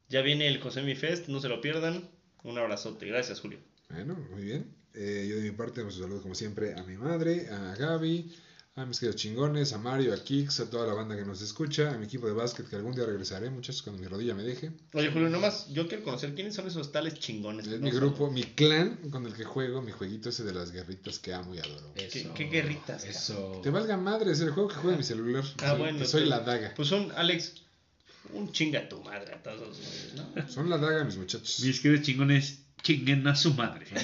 D: Ya viene el José Mi Fest, no se lo pierdan. Un abrazote. Gracias, Julio.
A: Bueno, muy bien. Eh, yo de mi parte, un saludo como siempre a mi madre, a Gaby, a mis queridos chingones, a Mario, a Kix, a toda la banda que nos escucha, a mi equipo de básquet que algún día regresaré, muchachos, cuando mi rodilla me deje.
D: Oye, Julio, nomás yo quiero conocer quiénes son esos tales chingones.
A: Es mi
D: no
A: grupo, mi clan con el que juego, mi jueguito ese de las guerritas que amo y adoro.
B: Eso.
D: qué guerritas,
B: Eso.
A: Te valga madre, es el juego que juega en mi celular.
D: Ah,
A: Soy-
D: bueno,
A: que soy
D: pues-
A: la daga.
D: Pues un, Alex, un chinga tu madre a todos, güeyes, ¿no?
A: Son la daga mis muchachos.
C: Mis queridos chingones, chinguen a su madre.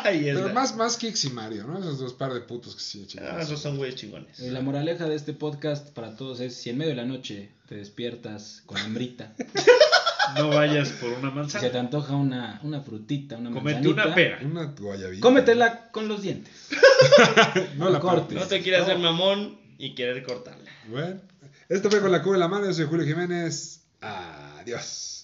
D: Es
A: Pero
D: la-
A: más, más Kix y Mario, ¿no? Esos dos par de putos que sí,
D: Ah,
A: chingados.
D: esos son güeyes chingones.
B: Eh, La moraleja de este podcast para todos es si en medio de la noche te despiertas con hambrita,
C: No vayas por una
B: si se
C: manzana.
B: te antoja una, una frutita, una
C: Comete
B: manzanita,
C: una pera.
A: Una guayabita.
B: cómetela con los dientes.
A: No la
B: cortes.
D: No te quieras hacer mamón y querer cortarla.
A: Bueno, esto fue con la cuba en la mano. Yo soy Julio Jiménez. Adiós.